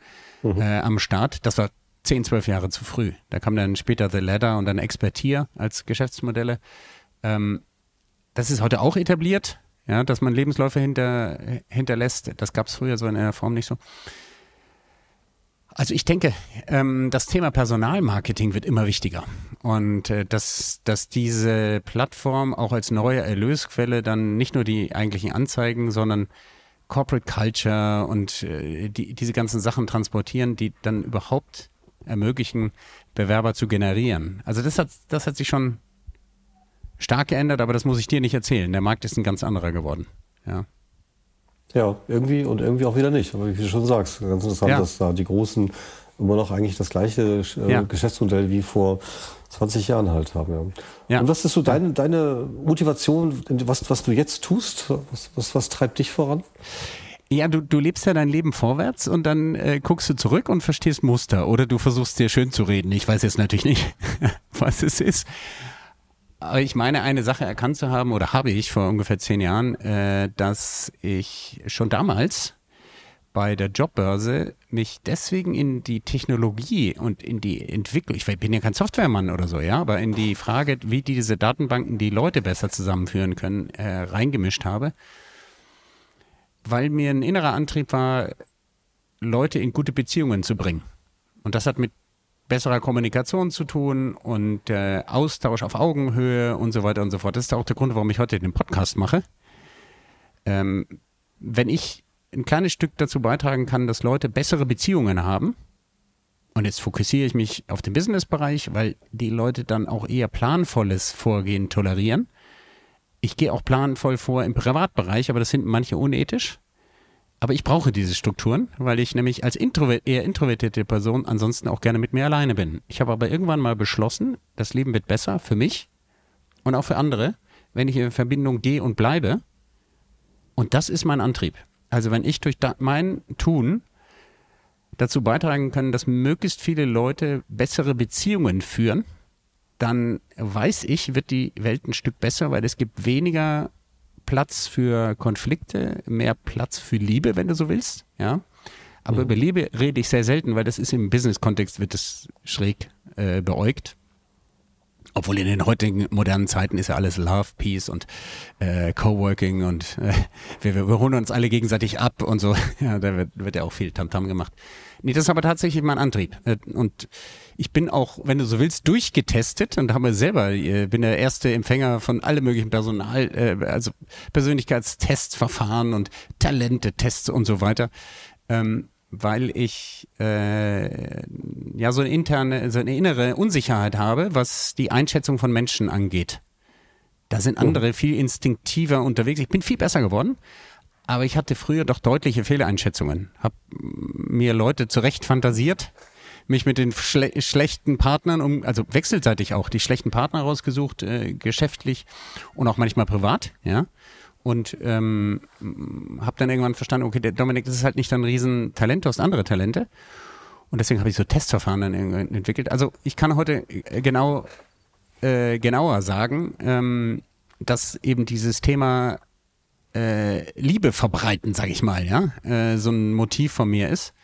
mhm. äh, am Start. Das war 10, 12 Jahre zu früh. Da kam dann später The Ladder und dann Expertier als Geschäftsmodelle. Ähm, das ist heute auch etabliert, ja, dass man Lebensläufe hinter, hinterlässt. Das gab es früher so in der Form nicht so. Also ich denke, ähm, das Thema Personalmarketing wird immer wichtiger und äh, dass, dass diese Plattform auch als neue Erlösquelle dann nicht nur die eigentlichen Anzeigen, sondern Corporate Culture und äh, die, diese ganzen Sachen transportieren, die dann überhaupt ermöglichen, Bewerber zu generieren. Also das hat, das hat sich schon stark geändert, aber das muss ich dir nicht erzählen. Der Markt ist ein ganz anderer geworden. Ja. Ja, irgendwie und irgendwie auch wieder nicht. Aber wie du schon sagst, ganz interessant, ja. dass da die Großen immer noch eigentlich das gleiche äh, ja. Geschäftsmodell wie vor 20 Jahren halt haben. Ja. ja. Und was ist so deine, deine Motivation, was, was du jetzt tust? Was, was, was treibt dich voran? Ja, du, du lebst ja dein Leben vorwärts und dann äh, guckst du zurück und verstehst Muster oder du versuchst dir schön zu reden. Ich weiß jetzt natürlich nicht, [LAUGHS] was es ist. Aber ich meine, eine Sache erkannt zu haben, oder habe ich vor ungefähr zehn Jahren, äh, dass ich schon damals bei der Jobbörse mich deswegen in die Technologie und in die Entwicklung, ich bin ja kein Softwaremann oder so, ja, aber in die Frage, wie diese Datenbanken die Leute besser zusammenführen können, äh, reingemischt habe, weil mir ein innerer Antrieb war, Leute in gute Beziehungen zu bringen. Und das hat mit besserer Kommunikation zu tun und äh, Austausch auf Augenhöhe und so weiter und so fort. Das ist auch der Grund, warum ich heute den Podcast mache. Ähm, wenn ich ein kleines Stück dazu beitragen kann, dass Leute bessere Beziehungen haben, und jetzt fokussiere ich mich auf den Businessbereich, weil die Leute dann auch eher planvolles Vorgehen tolerieren. Ich gehe auch planvoll vor im Privatbereich, aber das sind manche unethisch. Aber ich brauche diese Strukturen, weil ich nämlich als Introvert, eher introvertierte Person ansonsten auch gerne mit mir alleine bin. Ich habe aber irgendwann mal beschlossen, das Leben wird besser für mich und auch für andere, wenn ich in Verbindung gehe und bleibe. Und das ist mein Antrieb. Also wenn ich durch mein Tun dazu beitragen kann, dass möglichst viele Leute bessere Beziehungen führen, dann weiß ich, wird die Welt ein Stück besser, weil es gibt weniger Platz für Konflikte, mehr Platz für Liebe, wenn du so willst, ja. Aber mhm. über Liebe rede ich sehr selten, weil das ist im Business-Kontext wird das schräg äh, beäugt. Obwohl in den heutigen modernen Zeiten ist ja alles Love, Peace und äh, Coworking und äh, wir, wir holen uns alle gegenseitig ab und so. [LAUGHS] Ja, da wird, wird ja auch viel Tamtam -Tam gemacht. Nee, das ist aber tatsächlich mein Antrieb. Äh, und ich bin auch, wenn du so willst, durchgetestet und habe selber, äh, bin der erste Empfänger von alle möglichen Personal, äh, also Persönlichkeitstestverfahren und Talente-Tests und so weiter. Ähm, weil ich äh, ja so eine interne, so eine innere Unsicherheit habe, was die Einschätzung von Menschen angeht. Da sind andere viel instinktiver unterwegs. Ich bin viel besser geworden, aber ich hatte früher doch deutliche Fehleinschätzungen. Hab mir Leute zurecht fantasiert, mich mit den schle schlechten Partnern um, also wechselseitig auch, die schlechten Partner rausgesucht, äh, geschäftlich und auch manchmal privat, ja. Und ähm, habe dann irgendwann verstanden, okay, der Dominik, das ist halt nicht ein Riesentalent, du hast andere Talente. Und deswegen habe ich so Testverfahren dann entwickelt. Also ich kann heute äh, genau äh, genauer sagen, ähm, dass eben dieses Thema äh, Liebe verbreiten, sage ich mal, ja, äh, so ein Motiv von mir ist.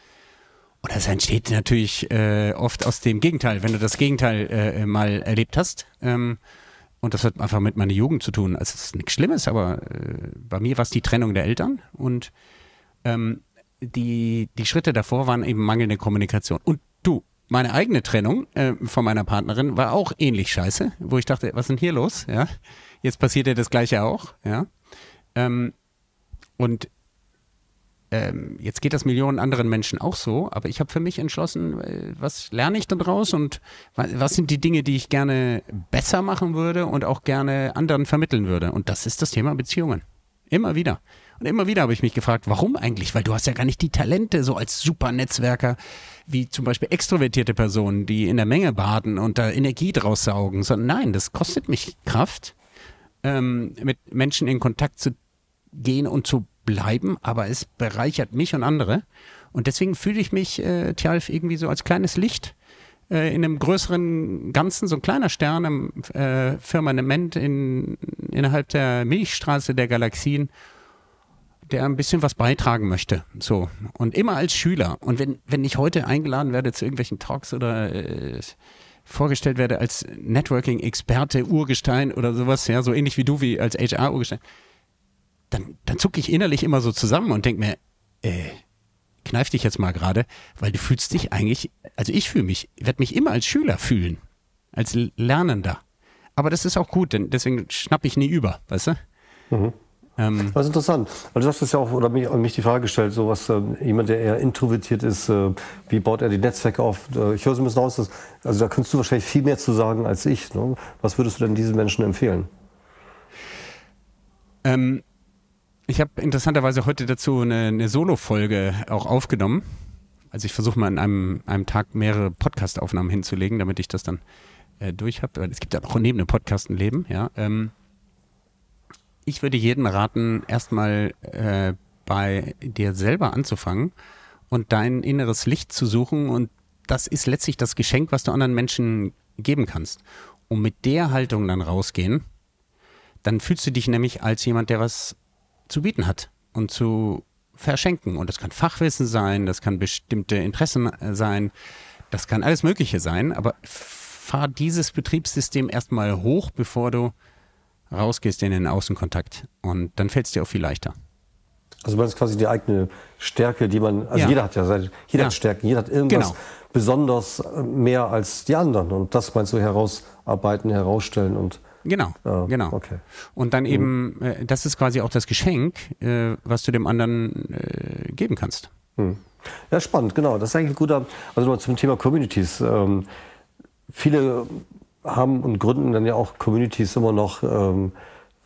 Und das entsteht natürlich äh, oft aus dem Gegenteil, wenn du das Gegenteil äh, mal erlebt hast. Ähm, und das hat einfach mit meiner Jugend zu tun. Also es ist nichts Schlimmes, aber äh, bei mir war es die Trennung der Eltern und ähm, die, die Schritte davor waren eben mangelnde Kommunikation. Und du, meine eigene Trennung äh, von meiner Partnerin war auch ähnlich scheiße, wo ich dachte, was ist denn hier los? Ja, jetzt passiert ja das Gleiche auch. Ja, ähm, und ähm, jetzt geht das Millionen anderen Menschen auch so, aber ich habe für mich entschlossen, äh, was lerne ich daraus und was sind die Dinge, die ich gerne besser machen würde und auch gerne anderen vermitteln würde. Und das ist das Thema Beziehungen. Immer wieder. Und immer wieder habe ich mich gefragt, warum eigentlich? Weil du hast ja gar nicht die Talente so als super Netzwerker wie zum Beispiel extrovertierte Personen, die in der Menge baden und da Energie draus saugen, sondern nein, das kostet mich Kraft, ähm, mit Menschen in Kontakt zu gehen und zu bleiben, aber es bereichert mich und andere. Und deswegen fühle ich mich, äh, Tjalf, irgendwie so als kleines Licht äh, in einem größeren Ganzen, so ein kleiner Stern im äh, Firmament in, innerhalb der Milchstraße der Galaxien, der ein bisschen was beitragen möchte. So. Und immer als Schüler. Und wenn, wenn ich heute eingeladen werde zu irgendwelchen Talks oder äh, vorgestellt werde als Networking-Experte, Urgestein oder sowas, ja, so ähnlich wie du, wie als HR-Urgestein, dann, dann zucke ich innerlich immer so zusammen und denke mir, äh, kneif dich jetzt mal gerade, weil du fühlst dich eigentlich, also ich fühle mich, werde mich immer als Schüler fühlen, als Lernender. Aber das ist auch gut, denn deswegen schnapp ich nie über, weißt du? Mhm. Ähm, das ist interessant. Weil du hast es ja auch, oder mich, mich die Frage gestellt, so was, äh, jemand, der eher introvertiert ist, äh, wie baut er die Netzwerke auf? Äh, ich höre so ein bisschen aus, dass, also da könntest du wahrscheinlich viel mehr zu sagen als ich. Ne? Was würdest du denn diesen Menschen empfehlen? Ähm, ich habe interessanterweise heute dazu eine, eine Solo-Folge auch aufgenommen. Also ich versuche mal an einem, einem Tag mehrere Podcast-Aufnahmen hinzulegen, damit ich das dann äh, durch habe. Es gibt ja auch neben dem Podcast ein Leben, ja. Ähm, ich würde jedem raten, erstmal äh, bei dir selber anzufangen und dein inneres Licht zu suchen. Und das ist letztlich das Geschenk, was du anderen Menschen geben kannst. Und mit der Haltung dann rausgehen, dann fühlst du dich nämlich als jemand, der was zu bieten hat und zu verschenken. Und das kann Fachwissen sein, das kann bestimmte Interessen äh, sein, das kann alles Mögliche sein. Aber fahr dieses Betriebssystem erstmal hoch, bevor du rausgehst in den Außenkontakt. Und dann fällt es dir auch viel leichter. Also man ist quasi die eigene Stärke, die man, also ja. jeder hat ja seine, jeder ja. hat Stärken, jeder hat irgendwas genau. besonders äh, mehr als die anderen. Und das meinst du herausarbeiten, herausstellen und Genau, oh, genau. Okay. Und dann eben, mhm. äh, das ist quasi auch das Geschenk, äh, was du dem anderen äh, geben kannst. Mhm. Ja, spannend, genau. Das ist eigentlich ein guter, also noch zum Thema Communities. Ähm, viele haben und gründen dann ja auch Communities immer noch, ähm,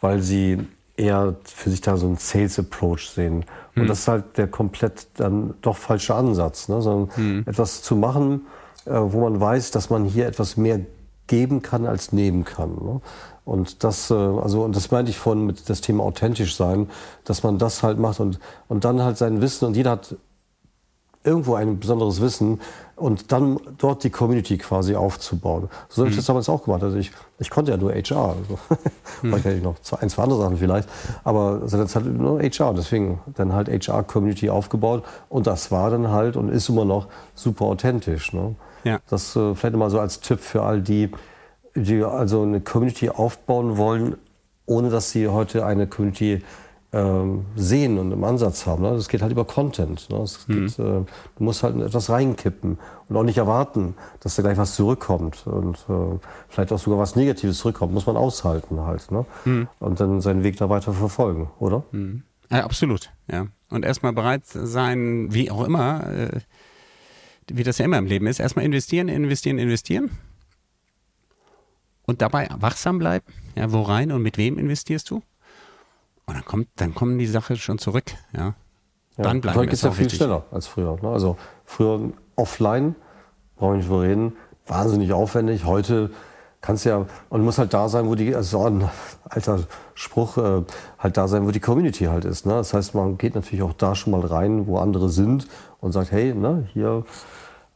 weil sie eher für sich da so einen Sales Approach sehen. Und hm. das ist halt der komplett dann doch falsche Ansatz, ne? sondern hm. etwas zu machen, äh, wo man weiß, dass man hier etwas mehr geben kann als nehmen kann. Ne? Und das, äh, also, und das meinte ich vorhin mit das Thema authentisch sein, dass man das halt macht und, und dann halt sein Wissen und jeder hat irgendwo ein besonderes Wissen und dann dort die Community quasi aufzubauen. So habe ich mhm. das damals auch gemacht. Also ich, ich konnte ja nur HR. Also [LAUGHS] mhm. Vielleicht hätte ich noch ein, zwei andere Sachen vielleicht. Aber also das hat nur HR. Deswegen dann halt HR-Community aufgebaut. Und das war dann halt und ist immer noch super authentisch. Ne? Ja. Das äh, vielleicht mal so als Tipp für all die, die also eine Community aufbauen wollen, ohne dass sie heute eine Community ähm, sehen und im Ansatz haben. Ne? Das geht halt über Content. Ne? Mhm. Geht, äh, du musst halt etwas reinkippen und auch nicht erwarten, dass da gleich was zurückkommt und äh, vielleicht auch sogar was Negatives zurückkommt. Muss man aushalten halt. Ne? Mhm. Und dann seinen Weg da weiter verfolgen, oder? Mhm. Ja, absolut, ja. Und erstmal bereit sein, wie auch immer, äh, wie das ja immer im Leben ist, erstmal investieren, investieren, investieren. Und dabei wachsam bleiben. Ja, wo rein und mit wem investierst du? Und dann kommt, dann kommen die Sache schon zurück, ja. ja dann bleiben geht es ja viel richtig. schneller als früher. Ne? Also früher offline, brauche ich nicht reden, wahnsinnig aufwendig. Heute kannst du ja, und muss halt da sein, wo die, also ein alter Spruch, äh, halt da sein, wo die Community halt ist. Ne? Das heißt, man geht natürlich auch da schon mal rein, wo andere sind und sagt, hey, ne, hier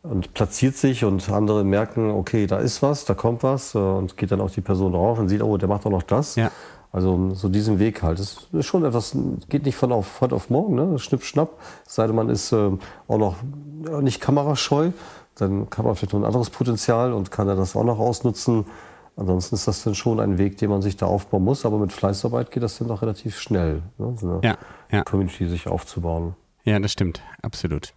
und platziert sich und andere merken, okay, da ist was, da kommt was äh, und geht dann auf die Person drauf und sieht, oh, der macht auch noch das. Ja. Also so diesen Weg halt. Das ist schon etwas, geht nicht von auf, heute auf morgen, ne? Schnipp, schnapp. Es sei denn, man ist äh, auch noch nicht kamerascheu, dann kann man vielleicht noch ein anderes Potenzial und kann er das auch noch ausnutzen. Ansonsten ist das dann schon ein Weg, den man sich da aufbauen muss. Aber mit Fleißarbeit geht das dann auch relativ schnell, ne? so eine ja, ja. Community sich aufzubauen. Ja, das stimmt, absolut.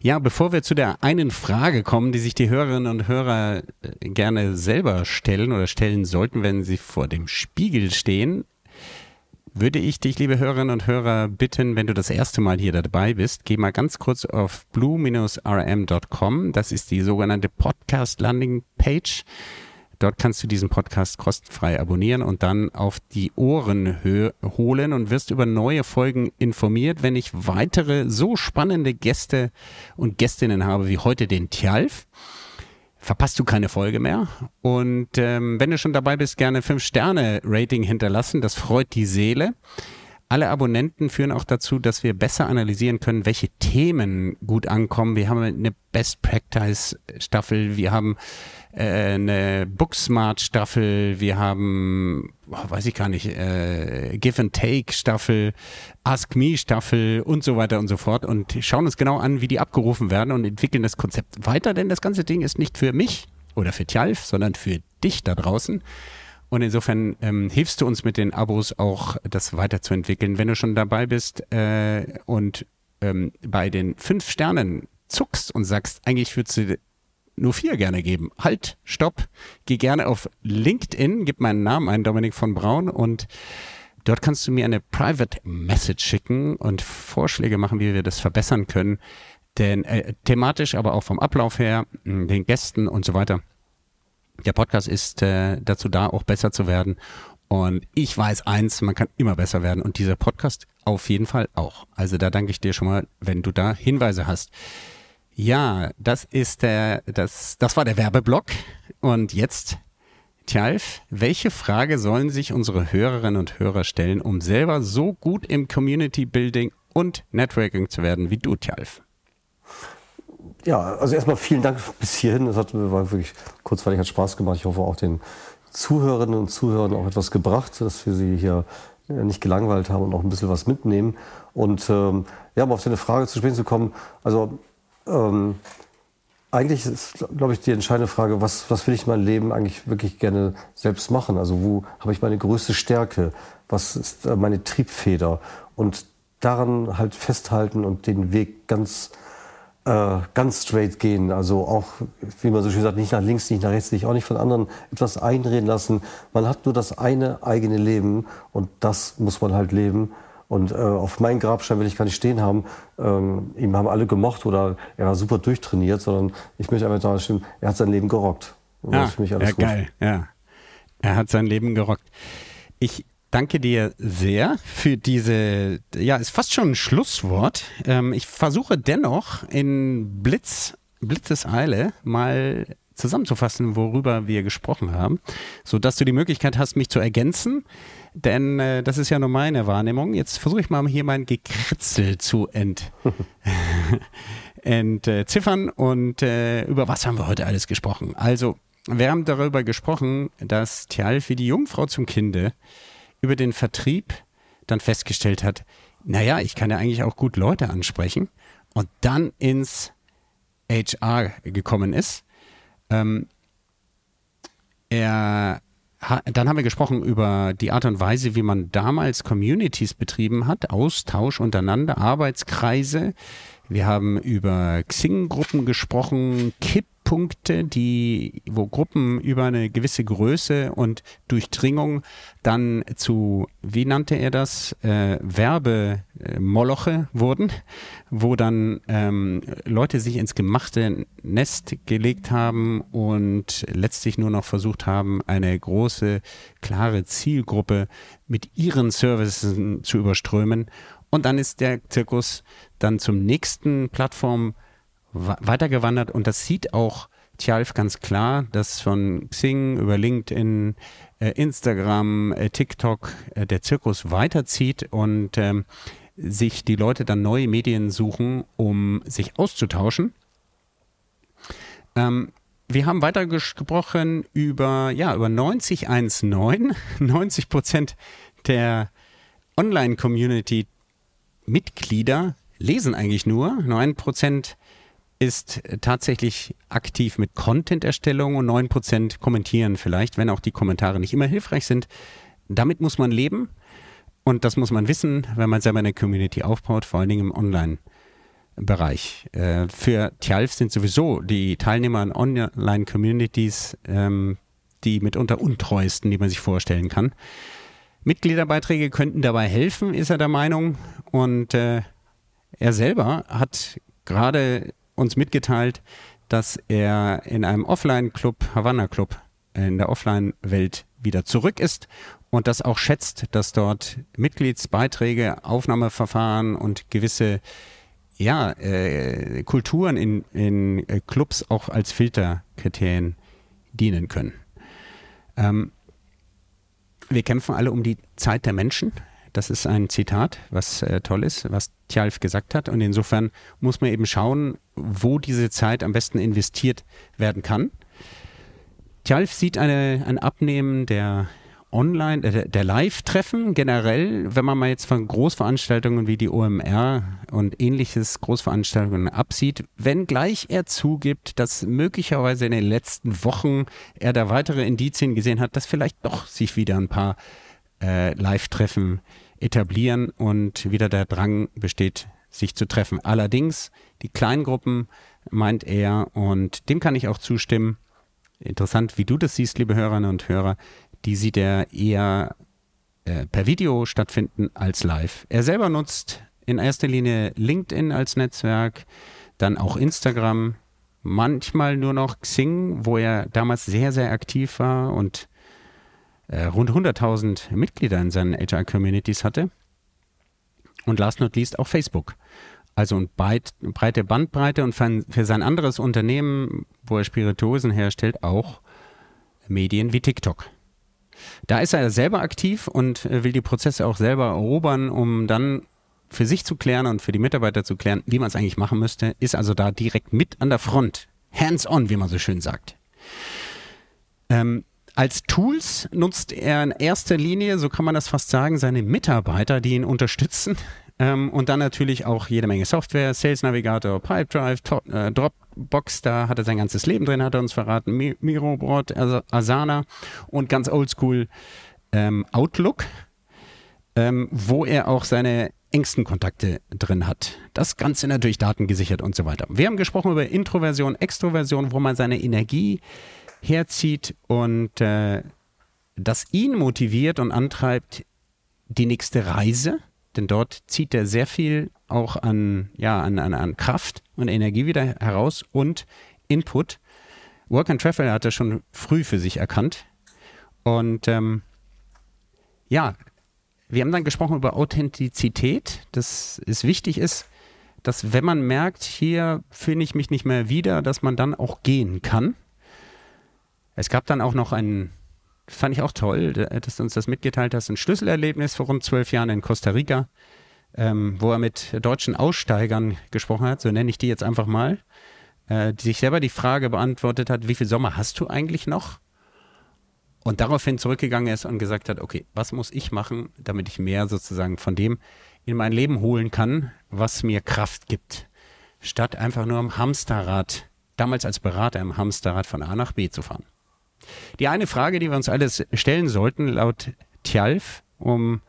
Ja, bevor wir zu der einen Frage kommen, die sich die Hörerinnen und Hörer äh, gerne selber stellen oder stellen sollten, wenn sie vor dem Spiegel stehen, würde ich dich, liebe Hörerinnen und Hörer, bitten, wenn du das erste Mal hier dabei bist, geh mal ganz kurz auf blue-rm.com. Das ist die sogenannte Podcast Landing Page. Dort kannst du diesen Podcast kostenfrei abonnieren und dann auf die Ohren holen und wirst über neue Folgen informiert, wenn ich weitere so spannende Gäste und Gästinnen habe wie heute den Tjalf. Verpasst du keine Folge mehr. Und ähm, wenn du schon dabei bist, gerne 5-Sterne-Rating hinterlassen. Das freut die Seele. Alle Abonnenten führen auch dazu, dass wir besser analysieren können, welche Themen gut ankommen. Wir haben eine Best Practice Staffel, wir haben äh, eine Booksmart Staffel, wir haben, oh, weiß ich gar nicht, äh, Give and Take Staffel, Ask Me Staffel und so weiter und so fort und schauen uns genau an, wie die abgerufen werden und entwickeln das Konzept weiter, denn das ganze Ding ist nicht für mich oder für Tjalf, sondern für dich da draußen. Und insofern ähm, hilfst du uns mit den Abos auch, das weiterzuentwickeln. Wenn du schon dabei bist äh, und ähm, bei den fünf Sternen zuckst und sagst, eigentlich würdest du nur vier gerne geben. Halt, stopp, geh gerne auf LinkedIn, gib meinen Namen ein, Dominik von Braun und dort kannst du mir eine Private Message schicken und Vorschläge machen, wie wir das verbessern können. Denn äh, thematisch, aber auch vom Ablauf her, den Gästen und so weiter. Der Podcast ist äh, dazu da, auch besser zu werden. Und ich weiß eins, man kann immer besser werden und dieser Podcast auf jeden Fall auch. Also da danke ich dir schon mal, wenn du da Hinweise hast. Ja, das ist der, das, das war der Werbeblock. Und jetzt, Tjalf, welche Frage sollen sich unsere Hörerinnen und Hörer stellen, um selber so gut im Community Building und Networking zu werden wie du, Tjalf? Ja, also erstmal vielen Dank bis hierhin. Das hat, war wirklich kurzweilig, hat Spaß gemacht. Ich hoffe auch den Zuhörerinnen und Zuhörern auch etwas gebracht, dass wir sie hier nicht gelangweilt haben und auch ein bisschen was mitnehmen. Und ähm, ja, um auf deine Frage zu sprechen zu kommen, also ähm, eigentlich ist, glaube ich, die entscheidende Frage, was, was will ich in meinem Leben eigentlich wirklich gerne selbst machen? Also wo habe ich meine größte Stärke? Was ist äh, meine Triebfeder? Und daran halt festhalten und den Weg ganz, äh, ganz straight gehen. Also auch, wie man so schön sagt, nicht nach links, nicht nach rechts, nicht auch nicht von anderen etwas einreden lassen. Man hat nur das eine eigene Leben und das muss man halt leben. Und äh, auf meinen Grabstein will ich gar nicht stehen haben, ähm, ihm haben alle gemocht oder er war super durchtrainiert, sondern ich möchte einfach da stehen, er hat sein Leben gerockt. Und ah, ja, gut. geil, ja. Er hat sein Leben gerockt. Ich danke dir sehr für diese, ja, ist fast schon ein Schlusswort. Ähm, ich versuche dennoch in Blitz, Blitzeseile mal zusammenzufassen, worüber wir gesprochen haben, so dass du die Möglichkeit hast, mich zu ergänzen. Denn äh, das ist ja nur meine Wahrnehmung. Jetzt versuche ich mal hier mein Gekritzel zu ent, [LAUGHS] entziffern. Und äh, über was haben wir heute alles gesprochen? Also, wir haben darüber gesprochen, dass Tjalf die Jungfrau zum Kinde über den Vertrieb dann festgestellt hat, naja, ich kann ja eigentlich auch gut Leute ansprechen und dann ins HR gekommen ist. Ähm, er dann haben wir gesprochen über die Art und Weise, wie man damals Communities betrieben hat, Austausch untereinander, Arbeitskreise. Wir haben über Xing-Gruppen gesprochen, Kip Punkte, die, wo Gruppen über eine gewisse Größe und Durchdringung dann zu, wie nannte er das, äh, Werbemoloche wurden, wo dann ähm, Leute sich ins gemachte Nest gelegt haben und letztlich nur noch versucht haben, eine große, klare Zielgruppe mit ihren Services zu überströmen. Und dann ist der Zirkus dann zum nächsten Plattform weitergewandert und das sieht auch Tjalf ganz klar, dass von Xing über LinkedIn, äh, Instagram, äh, TikTok äh, der Zirkus weiterzieht und ähm, sich die Leute dann neue Medien suchen, um sich auszutauschen. Ähm, wir haben weiter gesprochen über, ja, über 9019. 90 [LAUGHS] Prozent der Online-Community-Mitglieder lesen eigentlich nur. 9 Prozent ist tatsächlich aktiv mit Content-Erstellung und 9% kommentieren vielleicht, wenn auch die Kommentare nicht immer hilfreich sind. Damit muss man leben und das muss man wissen, wenn man selber eine Community aufbaut, vor allen Dingen im Online-Bereich. Äh, für Tjalf sind sowieso die Teilnehmer in Online-Communities ähm, die mitunter untreuesten, die man sich vorstellen kann. Mitgliederbeiträge könnten dabei helfen, ist er der Meinung. Und äh, er selber hat gerade uns mitgeteilt, dass er in einem Offline-Club, Havanna-Club, in der Offline-Welt wieder zurück ist und das auch schätzt, dass dort Mitgliedsbeiträge, Aufnahmeverfahren und gewisse ja, äh, Kulturen in, in äh, Clubs auch als Filterkriterien dienen können. Ähm, wir kämpfen alle um die Zeit der Menschen. Das ist ein Zitat, was äh, toll ist, was Tjalf gesagt hat. Und insofern muss man eben schauen, wo diese Zeit am besten investiert werden kann. Tjalf sieht eine, ein Abnehmen der Online, äh, der Live-Treffen generell, wenn man mal jetzt von Großveranstaltungen wie die OMR und ähnliches Großveranstaltungen absieht, wenngleich er zugibt, dass möglicherweise in den letzten Wochen er da weitere Indizien gesehen hat, dass vielleicht doch sich wieder ein paar äh, Live-Treffen etablieren und wieder der Drang besteht, sich zu treffen. Allerdings die Kleingruppen meint er und dem kann ich auch zustimmen. Interessant, wie du das siehst, liebe Hörerinnen und Hörer, die sieht er eher äh, per Video stattfinden als live. Er selber nutzt in erster Linie LinkedIn als Netzwerk, dann auch Instagram, manchmal nur noch Xing, wo er damals sehr, sehr aktiv war und äh, rund 100.000 Mitglieder in seinen HR-Communities hatte. Und last not least auch Facebook. Also eine breite Bandbreite und für sein anderes Unternehmen, wo er Spirituosen herstellt, auch Medien wie TikTok. Da ist er selber aktiv und will die Prozesse auch selber erobern, um dann für sich zu klären und für die Mitarbeiter zu klären, wie man es eigentlich machen müsste, ist also da direkt mit an der Front. Hands-on, wie man so schön sagt. Ähm, als Tools nutzt er in erster Linie, so kann man das fast sagen, seine Mitarbeiter, die ihn unterstützen. Ähm, und dann natürlich auch jede Menge Software, Sales Navigator, Pipedrive, Top, äh, Dropbox, da hat er sein ganzes Leben drin, hat er uns verraten, Mi Asana und ganz oldschool ähm, Outlook, ähm, wo er auch seine engsten Kontakte drin hat. Das Ganze natürlich datengesichert und so weiter. Wir haben gesprochen über Introversion, Extroversion, wo man seine Energie herzieht und äh, das ihn motiviert und antreibt, die nächste Reise, denn dort zieht er sehr viel auch an, ja, an, an, an Kraft und Energie wieder heraus und Input. Work and Travel hat er schon früh für sich erkannt. Und ähm, ja, wir haben dann gesprochen über Authentizität, dass es wichtig ist, dass wenn man merkt, hier finde ich mich nicht mehr wieder, dass man dann auch gehen kann. Es gab dann auch noch ein, fand ich auch toll, dass du uns das mitgeteilt hast, ein Schlüsselerlebnis vor rund zwölf Jahren in Costa Rica, ähm, wo er mit deutschen Aussteigern gesprochen hat, so nenne ich die jetzt einfach mal, äh, die sich selber die Frage beantwortet hat, wie viel Sommer hast du eigentlich noch? Und daraufhin zurückgegangen ist und gesagt hat, okay, was muss ich machen, damit ich mehr sozusagen von dem in mein Leben holen kann, was mir Kraft gibt, statt einfach nur am Hamsterrad, damals als Berater im Hamsterrad von A nach B zu fahren. Die eine Frage, die wir uns alles stellen sollten, laut Tjalf, um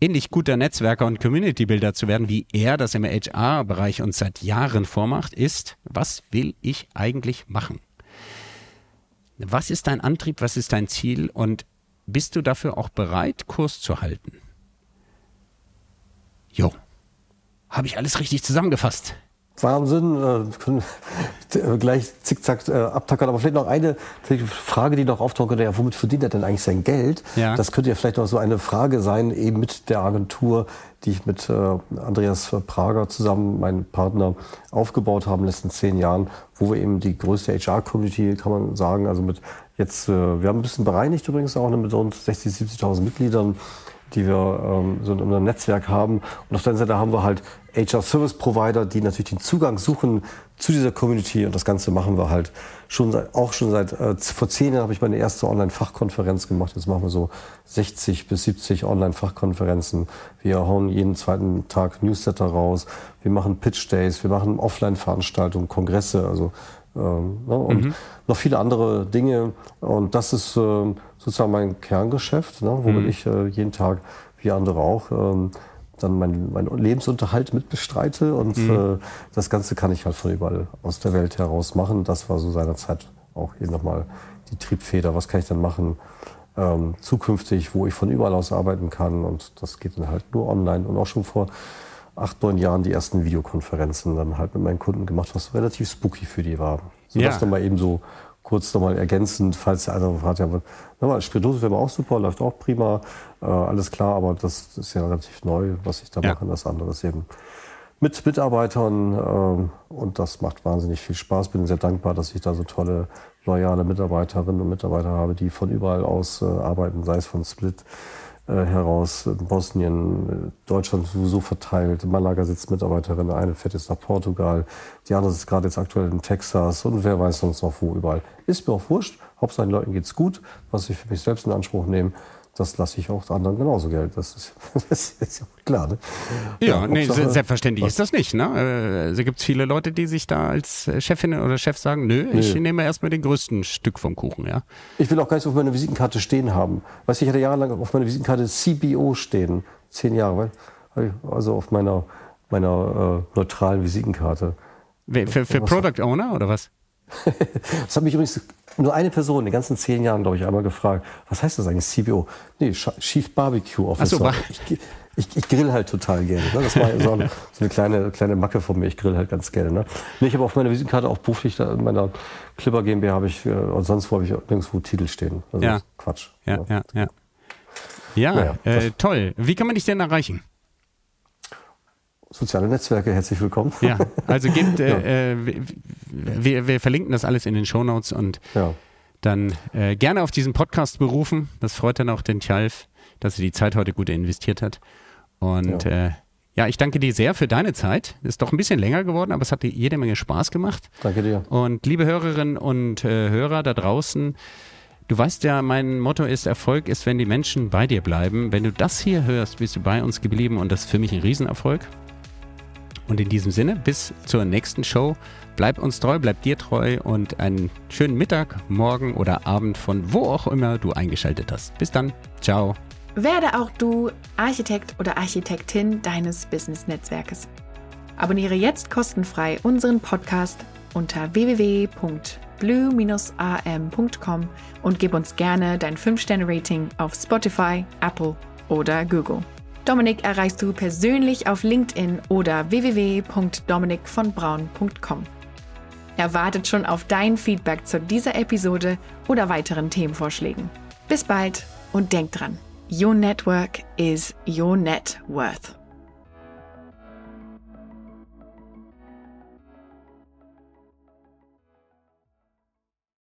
ähnlich guter Netzwerker und Community Builder zu werden, wie er das im HR-Bereich uns seit Jahren vormacht, ist, was will ich eigentlich machen? Was ist dein Antrieb, was ist dein Ziel und bist du dafür auch bereit, Kurs zu halten? Jo, habe ich alles richtig zusammengefasst? Wahnsinn, äh, [LAUGHS] gleich zickzack äh, abtackern. Aber vielleicht noch eine Frage, die noch auftauchen könnte, ja, womit verdient er denn eigentlich sein Geld? Ja. Das könnte ja vielleicht noch so eine Frage sein, eben mit der Agentur, die ich mit äh, Andreas Prager zusammen, meinem Partner, aufgebaut haben in den letzten zehn Jahren, wo wir eben die größte HR-Community, kann man sagen, also mit jetzt, äh, wir haben ein bisschen bereinigt übrigens auch, ne, mit rund 60.000, 70.000 Mitgliedern, die wir ähm, so in unserem Netzwerk haben. Und auf der anderen Seite haben wir halt HR Service Provider, die natürlich den Zugang suchen zu dieser Community. Und das Ganze machen wir halt schon seit, auch schon seit äh, vor zehn Jahren habe ich meine erste Online-Fachkonferenz gemacht. Jetzt machen wir so 60 bis 70 Online-Fachkonferenzen. Wir hauen jeden zweiten Tag Newsletter raus. Wir machen Pitch Days. Wir machen Offline-Veranstaltungen, Kongresse. Also ähm, ne? und mhm. noch viele andere Dinge. Und das ist äh, sozusagen mein Kerngeschäft, ne? womit mhm. ich äh, jeden Tag, wie andere auch, ähm, dann meinen mein Lebensunterhalt mitbestreite. Und mhm. äh, das Ganze kann ich halt von überall aus der Welt heraus machen. Das war so seinerzeit auch hier nochmal die Triebfeder. Was kann ich dann machen ähm, zukünftig, wo ich von überall aus arbeiten kann? Und das geht dann halt nur online und auch schon vor acht, neun Jahren die ersten Videokonferenzen dann halt mit meinen Kunden gemacht, was relativ spooky für die war. So ja. dann mal eben so kurz nochmal ergänzend, falls der eine fragt, ja, nochmal, Spirituose wäre auch super, läuft auch prima, äh, alles klar, aber das, ist ja relativ neu, was ich da ja. mache. Das andere ist eben mit Mitarbeitern äh, und das macht wahnsinnig viel Spaß. Bin sehr dankbar, dass ich da so tolle, loyale Mitarbeiterinnen und Mitarbeiter habe, die von überall aus äh, arbeiten, sei es von Split, heraus. Bosnien, äh, Deutschland sowieso verteilt. Malaga sitzt Mitarbeiterin, eine fährt jetzt nach Portugal, die andere sitzt gerade jetzt aktuell in Texas und wer weiß sonst noch wo überall. Ist mir auch wurscht. Hauptsache den Leuten geht's gut, was ich für mich selbst in Anspruch nehme das lasse ich auch anderen genauso Geld. Das ist, [LAUGHS] das ist ja klar. Ne? Ja, ja nee, selbstverständlich was? ist das nicht. Ne? Äh, also gibt es viele Leute, die sich da als Chefin oder Chef sagen, nö, nee. ich nehme erstmal den größten Stück vom Kuchen. Ja? Ich will auch gar nicht auf meiner Visitenkarte stehen haben. Weißt du, ich hatte jahrelang auf meiner Visitenkarte CBO stehen. Zehn Jahre. Also auf meiner, meiner äh, neutralen Visitenkarte. Für, für Product Owner oder was? [LAUGHS] das hat mich übrigens nur eine Person in den ganzen zehn Jahren, glaube ich, einmal gefragt, was heißt das eigentlich, CBO? Nee, Chief Barbecue Officer. So, ich, ich, ich, grill halt total gerne. Ne? Das war so eine, [LAUGHS] so eine, kleine, kleine Macke von mir. Ich grill halt ganz gerne. Ne? Nee, ich habe auf meiner Visitenkarte auch beruflich, in meiner Clipper GmbH habe ich, äh, und sonst wo habe ich nirgendwo Titel stehen. Also ja. Quatsch. Ja, ja, ja. Ja, ja naja, äh, toll. Wie kann man dich denn erreichen? Soziale Netzwerke, herzlich willkommen. Ja, also gibt, [LAUGHS] äh, ja. äh, wir, wir, verlinken das alles in den Shownotes und ja. dann äh, gerne auf diesen Podcast berufen. Das freut dann auch den Tjalf, dass er die Zeit heute gut investiert hat. Und ja. Äh, ja, ich danke dir sehr für deine Zeit. Ist doch ein bisschen länger geworden, aber es hat dir jede Menge Spaß gemacht. Danke dir. Und liebe Hörerinnen und äh, Hörer da draußen, Du weißt ja, mein Motto ist, Erfolg ist, wenn die Menschen bei dir bleiben. Wenn du das hier hörst, bist du bei uns geblieben und das ist für mich ein Riesenerfolg. Und in diesem Sinne, bis zur nächsten Show. Bleib uns treu, bleib dir treu und einen schönen Mittag, Morgen oder Abend von wo auch immer du eingeschaltet hast. Bis dann. Ciao. Werde auch du Architekt oder Architektin deines Business-Netzwerkes. Abonniere jetzt kostenfrei unseren Podcast unter www.blue-am.com und gib uns gerne dein 5-Sterne-Rating auf Spotify, Apple oder Google. Dominik erreichst du persönlich auf LinkedIn oder www.dominikvonbraun.com. Er wartet schon auf dein Feedback zu dieser Episode oder weiteren Themenvorschlägen. Bis bald und denk dran, Your network is your net worth.